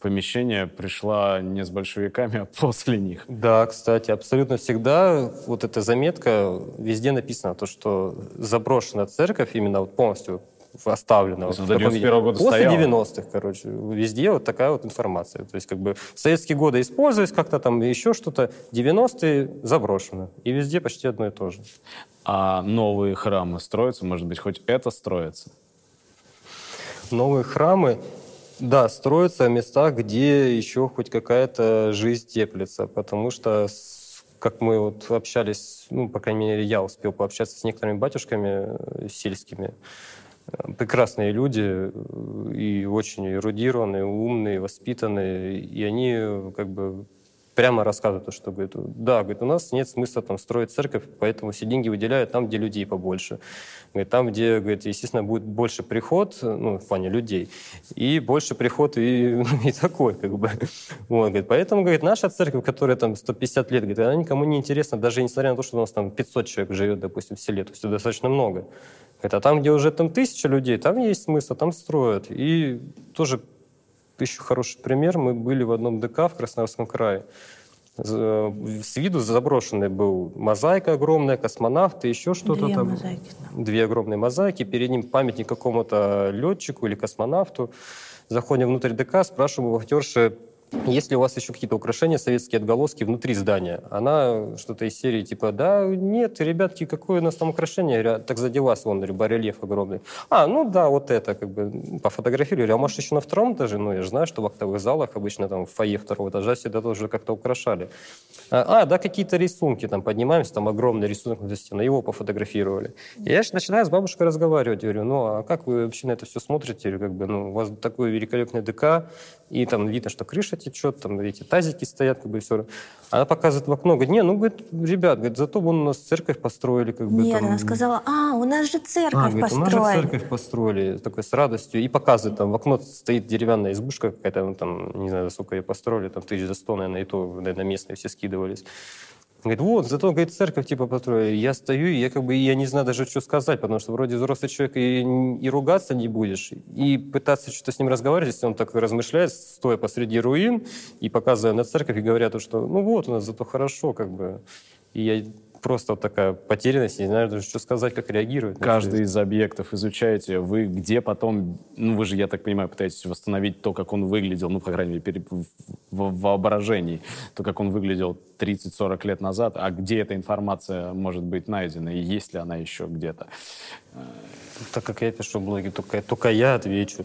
помещения пришла не с большевиками, а (laughs) после них. Да, кстати, абсолютно всегда вот эта заметка, везде написано, то, что заброшена церковь именно вот полностью оставлено. До 91 года После 90-х, короче, везде вот такая вот информация. То есть как бы в советские годы использовались как-то там, еще что-то, 90-е заброшено. И везде почти одно и то же. А новые храмы строятся? Может быть, хоть это строится? Новые храмы, да, строятся в местах, где еще хоть какая-то жизнь теплится, потому что как мы вот общались, ну, по крайней мере, я успел пообщаться с некоторыми батюшками э, сельскими, прекрасные люди э, и очень эрудированные, умные, воспитанные, и они э, как бы прямо рассказывают, что говорит, да, говорит, у нас нет смысла там строить церковь, поэтому все деньги выделяют там, где людей побольше. Говорит, там, где, говорит, естественно, будет больше приход, ну, в плане людей, и больше приход и, (laughs) и такой, как бы. Вот, говорит, поэтому, говорит, наша церковь, которая там 150 лет, говорит, она никому не интересна, даже несмотря на то, что у нас там 500 человек живет, допустим, в селе, то есть это достаточно много. Это там, где уже там тысяча людей, там есть смысл, там строят. И тоже еще хороший пример. Мы были в одном ДК в Красноярском крае. С виду заброшенный был мозаика огромная, космонавты, еще что-то Две там. мозаики. Две огромные мозаики. Перед ним памятник какому-то летчику или космонавту. Заходим внутрь ДК, спрашиваем у вахтерши, есть ли у вас еще какие-то украшения, советские отголоски внутри здания? Она что-то из серии типа, да, нет, ребятки, какое у нас там украшение? Говорю, так задевас, вон, барельеф огромный. А, ну да, вот это, как бы, пофотографировали. А может, еще на втором этаже? Ну, я же знаю, что в актовых залах обычно там в фойе второго этажа всегда тоже как-то украшали. А, а, да, какие-то рисунки, там поднимаемся, там огромный рисунок на стене, его пофотографировали. И я же начинаю с бабушкой разговаривать, говорю, ну, а как вы вообще на это все смотрите? Как бы, ну, у вас такой великолепный ДК, и там видно, что крыша течет, там эти тазики стоят, как бы все. Она показывает в окно, говорит, не, ну, говорит, ребят, говорит, зато вон у нас церковь построили, как бы Нет, там... она сказала, а, у нас же церковь а, говорит, построили. у нас же церковь построили, такой с радостью, и показывает, там в окно стоит деревянная избушка какая-то, ну, там, не знаю, сколько ее построили, там тысяч за сто, наверное, и то, наверное, местные все скидывались. Говорит, вот, зато, говорит, церковь типа построили. Я стою, я как бы, я не знаю даже, что сказать, потому что вроде взрослый человек и, и ругаться не будешь, и пытаться что-то с ним разговаривать, если он так размышляет, стоя посреди руин, и показывая на церковь, и говорят, что ну вот, у нас зато хорошо, как бы. И я просто вот такая потерянность, не знаю даже, что сказать, как реагировать. Каждый из объектов изучаете, вы где потом, ну вы же, я так понимаю, пытаетесь восстановить то, как он выглядел, ну, по крайней мере, пере- в, в воображении, то, как он выглядел 30-40 лет назад, а где эта информация может быть найдена, и есть ли она еще где-то. Так как я пишу блоги, только, только я отвечу.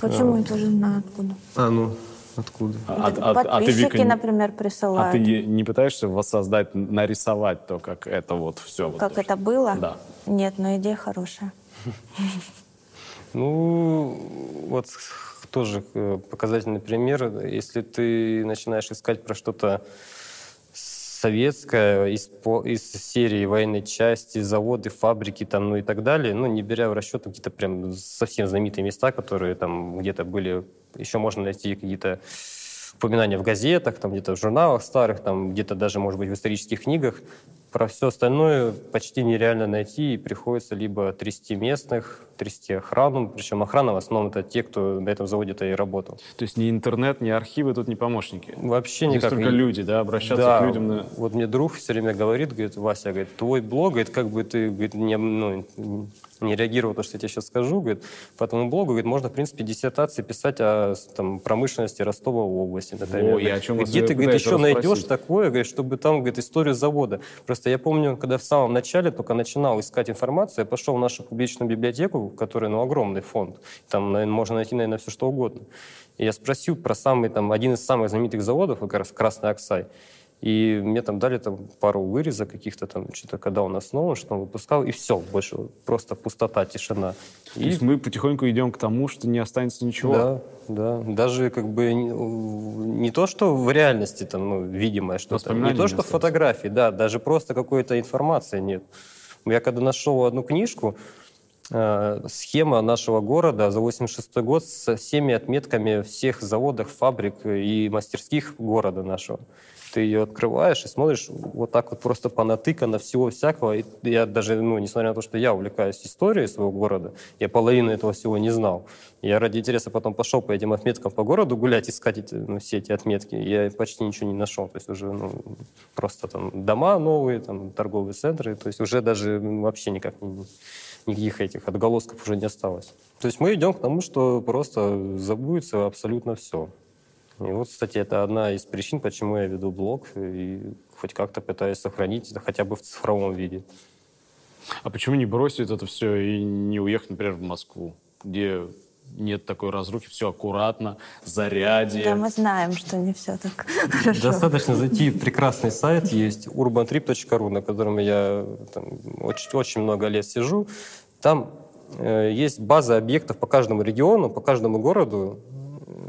Почему я тоже знаю откуда? А, ну, откуда? А, а- а- а ты, Подписчики, Вика, не- например, а присылают. ты не не пытаешься воссоздать, нарисовать то, как это вот все? Как это было? Да. Нет, но идея хорошая. (laughs) Ну, вот тоже э, показательный пример. Если ты начинаешь искать про что-то советское из, по- из серии военной части, заводы, фабрики там, ну и так далее, ну, не беря в расчет какие-то прям совсем знаменитые места, которые там где-то были, еще можно найти какие-то упоминания в газетах, там где-то в журналах старых, там где-то даже, может быть, в исторических книгах. Про все остальное почти нереально найти, и приходится либо трясти местных, трясти охрану, причем охрана в основном это те, кто на этом заводе-то и работал. То есть ни интернет, ни архивы тут не помощники? Вообще Здесь никак только не- люди, да, обращаться Да, к людям на... вот мне друг все время говорит, говорит, Вася, говорит, твой блог, говорит, как бы ты говорит, не, ну, не реагировал на то, что я тебе сейчас скажу, говорит, по этому блогу, говорит, можно, в принципе, диссертации писать о там, промышленности Ростова области, например. Во, и о чем Где ты, говорит, еще найдешь расспросить. такое, говорит, чтобы там, говорит, историю завода. Просто я помню, когда в самом начале только начинал искать информацию, я пошел в нашу публичную библиотеку, которая, ну, огромный фонд. Там, наверное, можно найти, наверное, все что угодно. И я спросил про самый, там, один из самых знаменитых заводов, как раз Красный Оксай. И мне там дали там пару вырезок каких-то там, что-то, когда он основан, что он выпускал, и все, больше просто пустота, тишина. То есть мы потихоньку идем к тому, что не останется ничего. Да, да. Даже как бы не, не то, что в реальности там, ну, видимое что-то, не то, не что осталось. фотографии, да, даже просто какой-то информации нет. Я когда нашел одну книжку, э, схема нашего города за 86 год со всеми отметками всех заводов, фабрик и мастерских города нашего. Ты ее открываешь и смотришь вот так вот просто понатыкано всего всякого. И я даже, ну, несмотря на то, что я увлекаюсь историей своего города, я половину этого всего не знал. Я ради интереса потом пошел по этим отметкам по городу гулять, искать эти, ну, все эти отметки. Я почти ничего не нашел. То есть уже ну, просто там дома новые, там торговые центры. То есть уже даже вообще никак не, никаких этих отголосков уже не осталось. То есть мы идем к тому, что просто забудется абсолютно все. И вот, кстати, это одна из причин, почему я веду блог и хоть как-то пытаюсь сохранить это хотя бы в цифровом виде. А почему не бросить это все и не уехать, например, в Москву, где нет такой разрухи, все аккуратно, зарядье. Да, мы знаем, что не все так (laughs) хорошо. Достаточно зайти в прекрасный сайт, есть urbantrip.ru, на котором я там, очень, очень много лет сижу. Там э, есть база объектов по каждому региону, по каждому городу.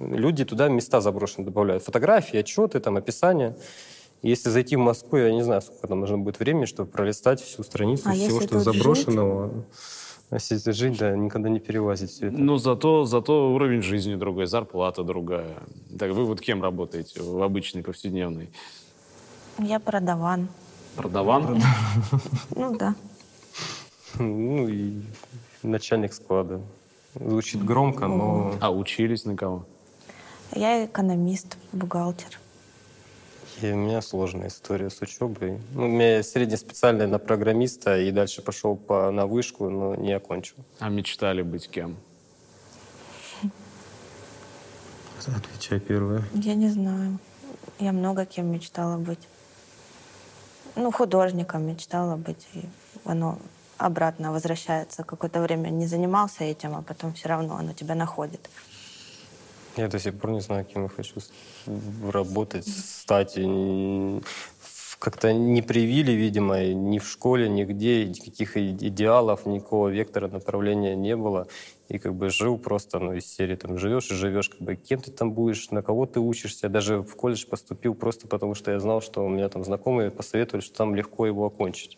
Люди туда места заброшенные добавляют. Фотографии, отчеты, там, описания. Если зайти в Москву, я не знаю, сколько там нужно будет времени, чтобы пролистать всю страницу А всего, что заброшенного. А если здесь жить, да, никогда не перевозить все это. Но зато, зато уровень жизни другой, зарплата другая. Так вы вот кем работаете в обычной повседневной? Я продаван. Продаван? (laughs) Ну да. Ну и начальник склада. Звучит громко, но... А учились на кого? Я экономист, бухгалтер. И у меня сложная история с учебой. Ну, у меня среднеспециальная на программиста, и дальше пошел по, на вышку, но не окончил. А мечтали быть кем? Отвечай первое. Я не знаю. Я много кем мечтала быть. Ну, художником мечтала быть. И оно обратно возвращается. Какое-то время не занимался этим, а потом все равно оно тебя находит. Я до сих пор не знаю, кем я хочу работать, стать. Как-то не привили, видимо, ни в школе, нигде, никаких идеалов, никакого вектора направления не было. И как бы жил просто, ну, из серии, там, живешь и живешь, как бы, кем ты там будешь, на кого ты учишься. Даже в колледж поступил просто потому, что я знал, что у меня там знакомые посоветовали, что там легко его окончить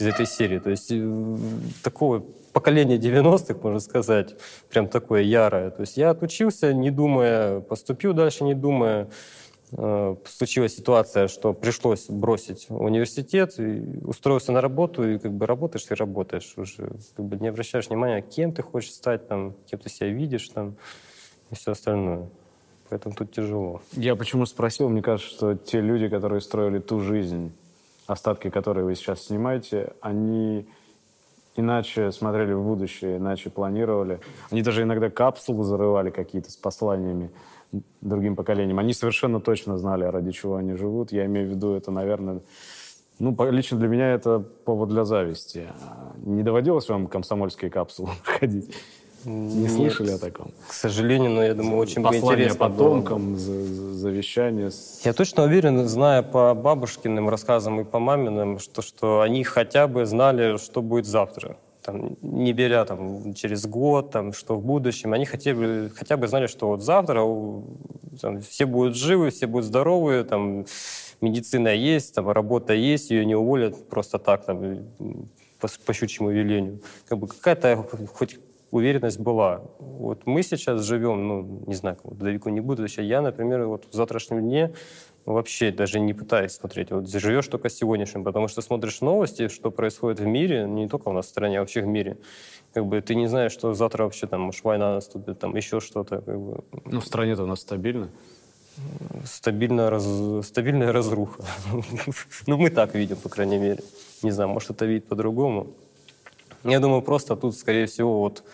из этой серии. То есть э, такое поколение 90-х, можно сказать, прям такое ярое. То есть я отучился, не думая, поступил дальше, не думая. Э, Случилась ситуация, что пришлось бросить университет, устроился на работу, и как бы работаешь и работаешь уже. Как бы не обращаешь внимания, кем ты хочешь стать, там, кем ты себя видишь там, и все остальное. Поэтому тут тяжело. Я почему спросил, мне кажется, что те люди, которые строили ту жизнь, остатки, которые вы сейчас снимаете, они иначе смотрели в будущее, иначе планировали. Они даже иногда капсулы зарывали какие-то с посланиями другим поколениям. Они совершенно точно знали, ради чего они живут. Я имею в виду это, наверное, ну, лично для меня это повод для зависти. Не доводилось вам комсомольские капсулы (laughs) ходить? Не Нет, слышали о таком? К сожалению, но я думаю, очень бы Послание интересно было бы. потомкам, за- за- завещание. Я точно уверен, зная по бабушкиным рассказам и по маминым, что, что они хотя бы знали, что будет завтра. Там, не беря там, через год, там, что в будущем. Они хотя бы, хотя бы знали, что вот завтра там, все будут живы, все будут здоровы, там, медицина есть, там, работа есть, ее не уволят просто так, там, по, по щучьему велению. Как бы какая-то хоть уверенность была. Вот мы сейчас живем, ну, не знаю, как, далеко не буду, сейчас я, например, вот в завтрашнем дне вообще даже не пытаюсь смотреть. Вот живешь только сегодняшним, потому что смотришь новости, что происходит в мире, не только у нас в стране, а вообще в мире. Как бы ты не знаешь, что завтра вообще там, может, война наступит, там еще что-то. Как бы, Ну, в стране-то у нас стабильно. стабильная, раз- стабильная разруха. (laughs) ну, мы так видим, по крайней мере. Не знаю, может, это видит по-другому. Я думаю, просто тут, скорее всего, вот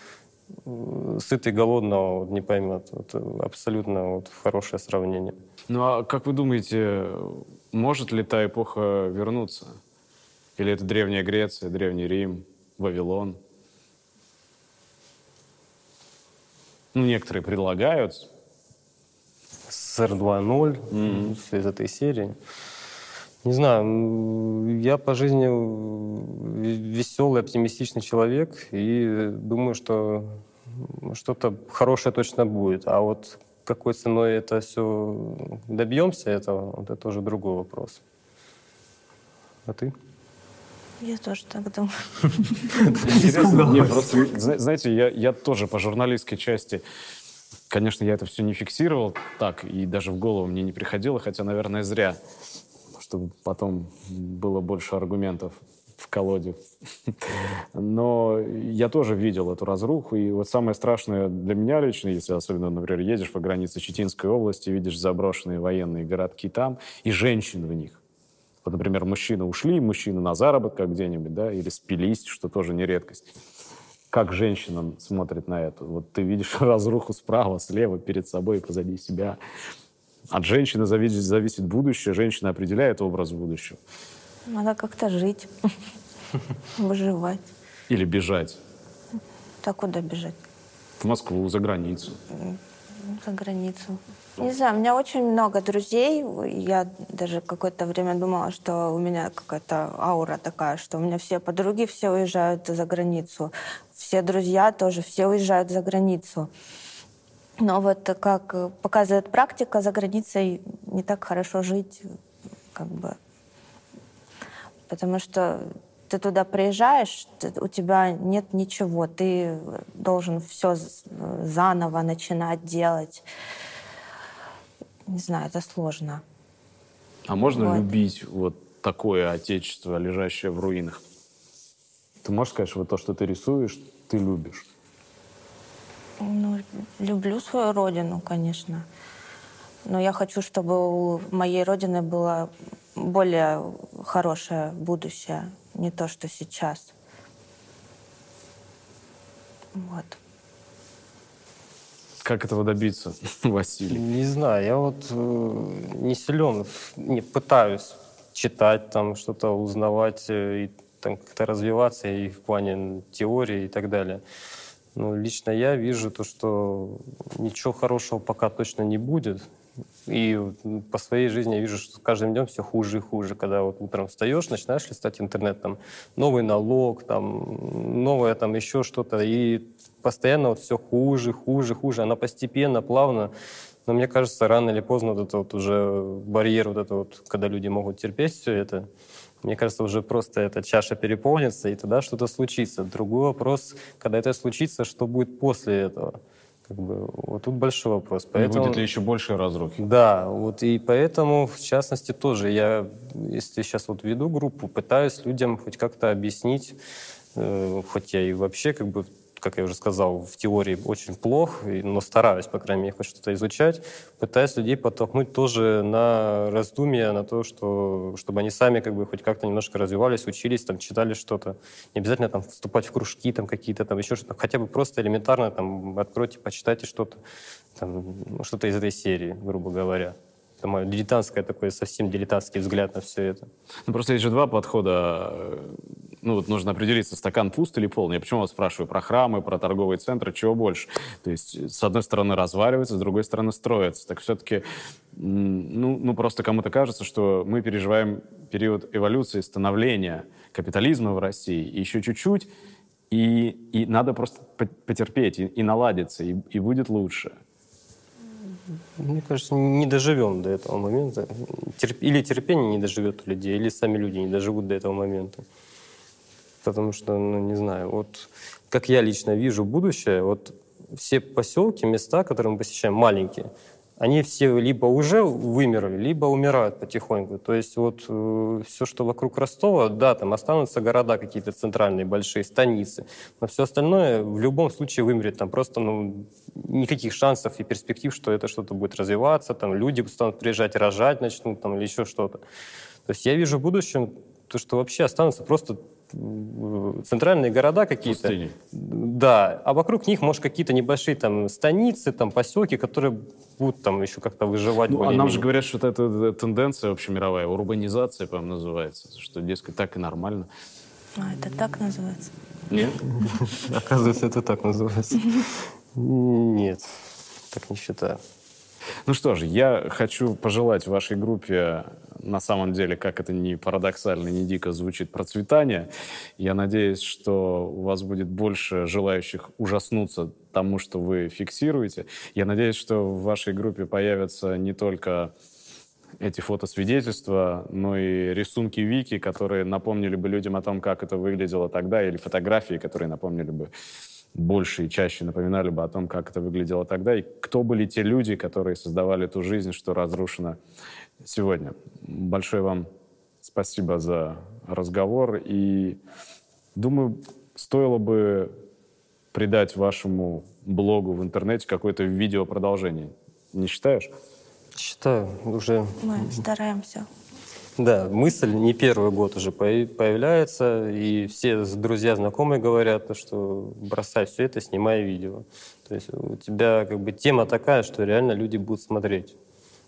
э, сытый голодного вот, не поймет. Вот, э, абсолютно вот, хорошее сравнение. Ну, а как вы думаете, может ли та эпоха вернуться? Или это Древняя Греция, Древний Рим, Вавилон? Ну, некоторые предлагают. СССР 2.0 из этой серии. Не знаю, я по жизни веселый, оптимистичный человек и думаю, что что-то хорошее точно будет. А вот какой ценой это все добьемся, этого, вот это уже другой вопрос. А ты? Я тоже так думаю. Интересно. Просто, зна- знаете, я, я тоже по журналистской части, конечно, я это все не фиксировал так, и даже в голову мне не приходило, хотя, наверное, зря, чтобы потом было больше аргументов в колоде. Но я тоже видел эту разруху, и вот самое страшное для меня лично, если особенно, например, едешь по границе Читинской области, видишь заброшенные военные городки там, и женщин в них. Вот, например, мужчины ушли, мужчины на заработках где-нибудь, да, или спились, что тоже не редкость. Как женщина смотрит на это? Вот ты видишь (laughs) разруху справа, слева, перед собой, позади себя. От женщины зависит, зависит будущее, женщина определяет образ будущего. Надо как-то жить, (laughs) выживать. Или бежать Так куда бежать? в Москву, за границу. За границу. Не знаю, у меня очень много друзей. Я даже какое-то время думала, что у меня какая-то аура такая, что у меня все подруги все уезжают за границу. Все друзья тоже все уезжают за границу. Но вот как показывает практика, за границей не так хорошо жить, как бы. Потому что ты туда приезжаешь, ты- у тебя нет ничего, ты должен все заново начинать делать. Не знаю, это сложно. А можно Вот. любить вот такое отечество, лежащее в руинах? Ты можешь сказать, что вот то, что ты рисуешь, ты любишь? Ну, люблю свою родину, конечно. Но я хочу, чтобы у моей родины было более хорошее будущее, не то, что сейчас. Вот. Как этого добиться, (laughs) Василий? Не знаю, я вот э, не силен, не пытаюсь читать, там что-то узнавать э, и там как-то развиваться и в плане теории и так далее. Но лично я вижу то, что ничего хорошего пока точно не будет. И по своей жизни я вижу, что с каждым днем все хуже и хуже. Когда вот утром встаешь, начинаешь листать интернет, там новый налог, там новое там еще что-то, и постоянно вот все хуже, хуже, хуже. Она постепенно, плавно. Но мне кажется, рано или поздно вот это вот уже барьер, вот это вот, когда люди могут терпеть все это, мне кажется, уже просто эта чаша переполнится, и тогда что-то случится. Другой вопрос, когда это случится, что будет после этого? Как бы, вот тут большой вопрос. Поэтому... будет ли еще большей разрухи? Да, вот и поэтому, в частности, тоже я, если сейчас вот веду группу, пытаюсь людям хоть как-то объяснить, э, хоть я и вообще как бы как я уже сказал, в теории очень плох, но стараюсь, по крайней мере, хоть что-то изучать, пытаюсь людей подтолкнуть тоже на раздумья, на то, что, чтобы они сами как бы хоть как-то немножко развивались, учились, там, читали что-то. Не обязательно там вступать в кружки там какие-то, там еще что-то, хотя бы просто элементарно там откройте, почитайте что-то, там, что-то из этой серии, грубо говоря. Это мое дилетантское такое, совсем дилетантский взгляд на все это. Ну, просто есть же два подхода. Ну, вот нужно определиться, стакан пуст или полный. Я почему вас спрашиваю про храмы, про торговые центры, чего больше? То есть, с одной стороны, разваливается, с другой стороны, строится. Так все-таки, ну, ну, просто кому-то кажется, что мы переживаем период эволюции, становления капитализма в России. И еще чуть-чуть, и, и надо просто потерпеть и, и наладиться, и, и будет лучше. Мне кажется, не доживем до этого момента. Терп... Или терпение не доживет у людей, или сами люди не доживут до этого момента. Потому что, ну, не знаю, вот как я лично вижу будущее, вот все поселки, места, которые мы посещаем, маленькие, они все либо уже вымерли, либо умирают потихоньку. То есть вот э, все, что вокруг Ростова, да, там останутся города какие-то центральные, большие, станицы, но все остальное в любом случае вымрет. Там просто ну, никаких шансов и перспектив, что это что-то будет развиваться, там люди станут приезжать, рожать начнут там, или еще что-то. То есть я вижу в будущем то, что вообще останутся просто центральные города какие-то. Да, а вокруг них, может, какие-то небольшие там станицы, там поселки, которые будут там еще как-то выживать. Ну, а нам же говорят, что это, это тенденция общемировая, урбанизация, по-моему, называется, что, дескать, так и нормально. А, это так называется? Нет? (laughs) Оказывается, это так называется. Нет, так не считаю. Ну что ж, я хочу пожелать вашей группе, на самом деле, как это ни парадоксально, ни дико звучит, процветания. Я надеюсь, что у вас будет больше желающих ужаснуться тому, что вы фиксируете. Я надеюсь, что в вашей группе появятся не только эти фотосвидетельства, но и рисунки Вики, которые напомнили бы людям о том, как это выглядело тогда, или фотографии, которые напомнили бы больше и чаще напоминали бы о том, как это выглядело тогда, и кто были те люди, которые создавали ту жизнь, что разрушена сегодня. Большое вам спасибо за разговор, и думаю, стоило бы придать вашему блогу в интернете какое-то видео продолжение. Не считаешь? Считаю, уже... Мы стараемся. Да, мысль не первый год уже появляется, и все друзья, знакомые говорят, что бросай все это, снимай видео. То есть у тебя как бы тема такая, что реально люди будут смотреть.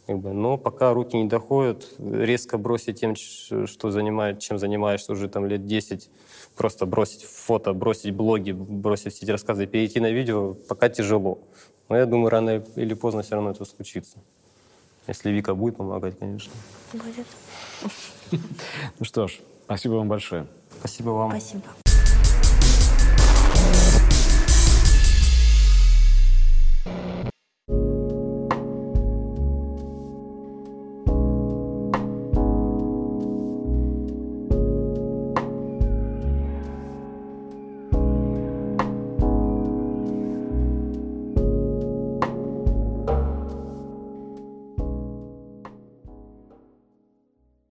Как бы, но пока руки не доходят, резко бросить тем, что занимает, чем занимаешься уже там лет 10, просто бросить фото, бросить блоги, бросить все эти рассказы, перейти на видео, пока тяжело. Но я думаю, рано или поздно все равно это случится. Если Вика будет помогать, конечно. Будет. (laughs) Ну что ж, спасибо вам большое. Спасибо вам. Спасибо.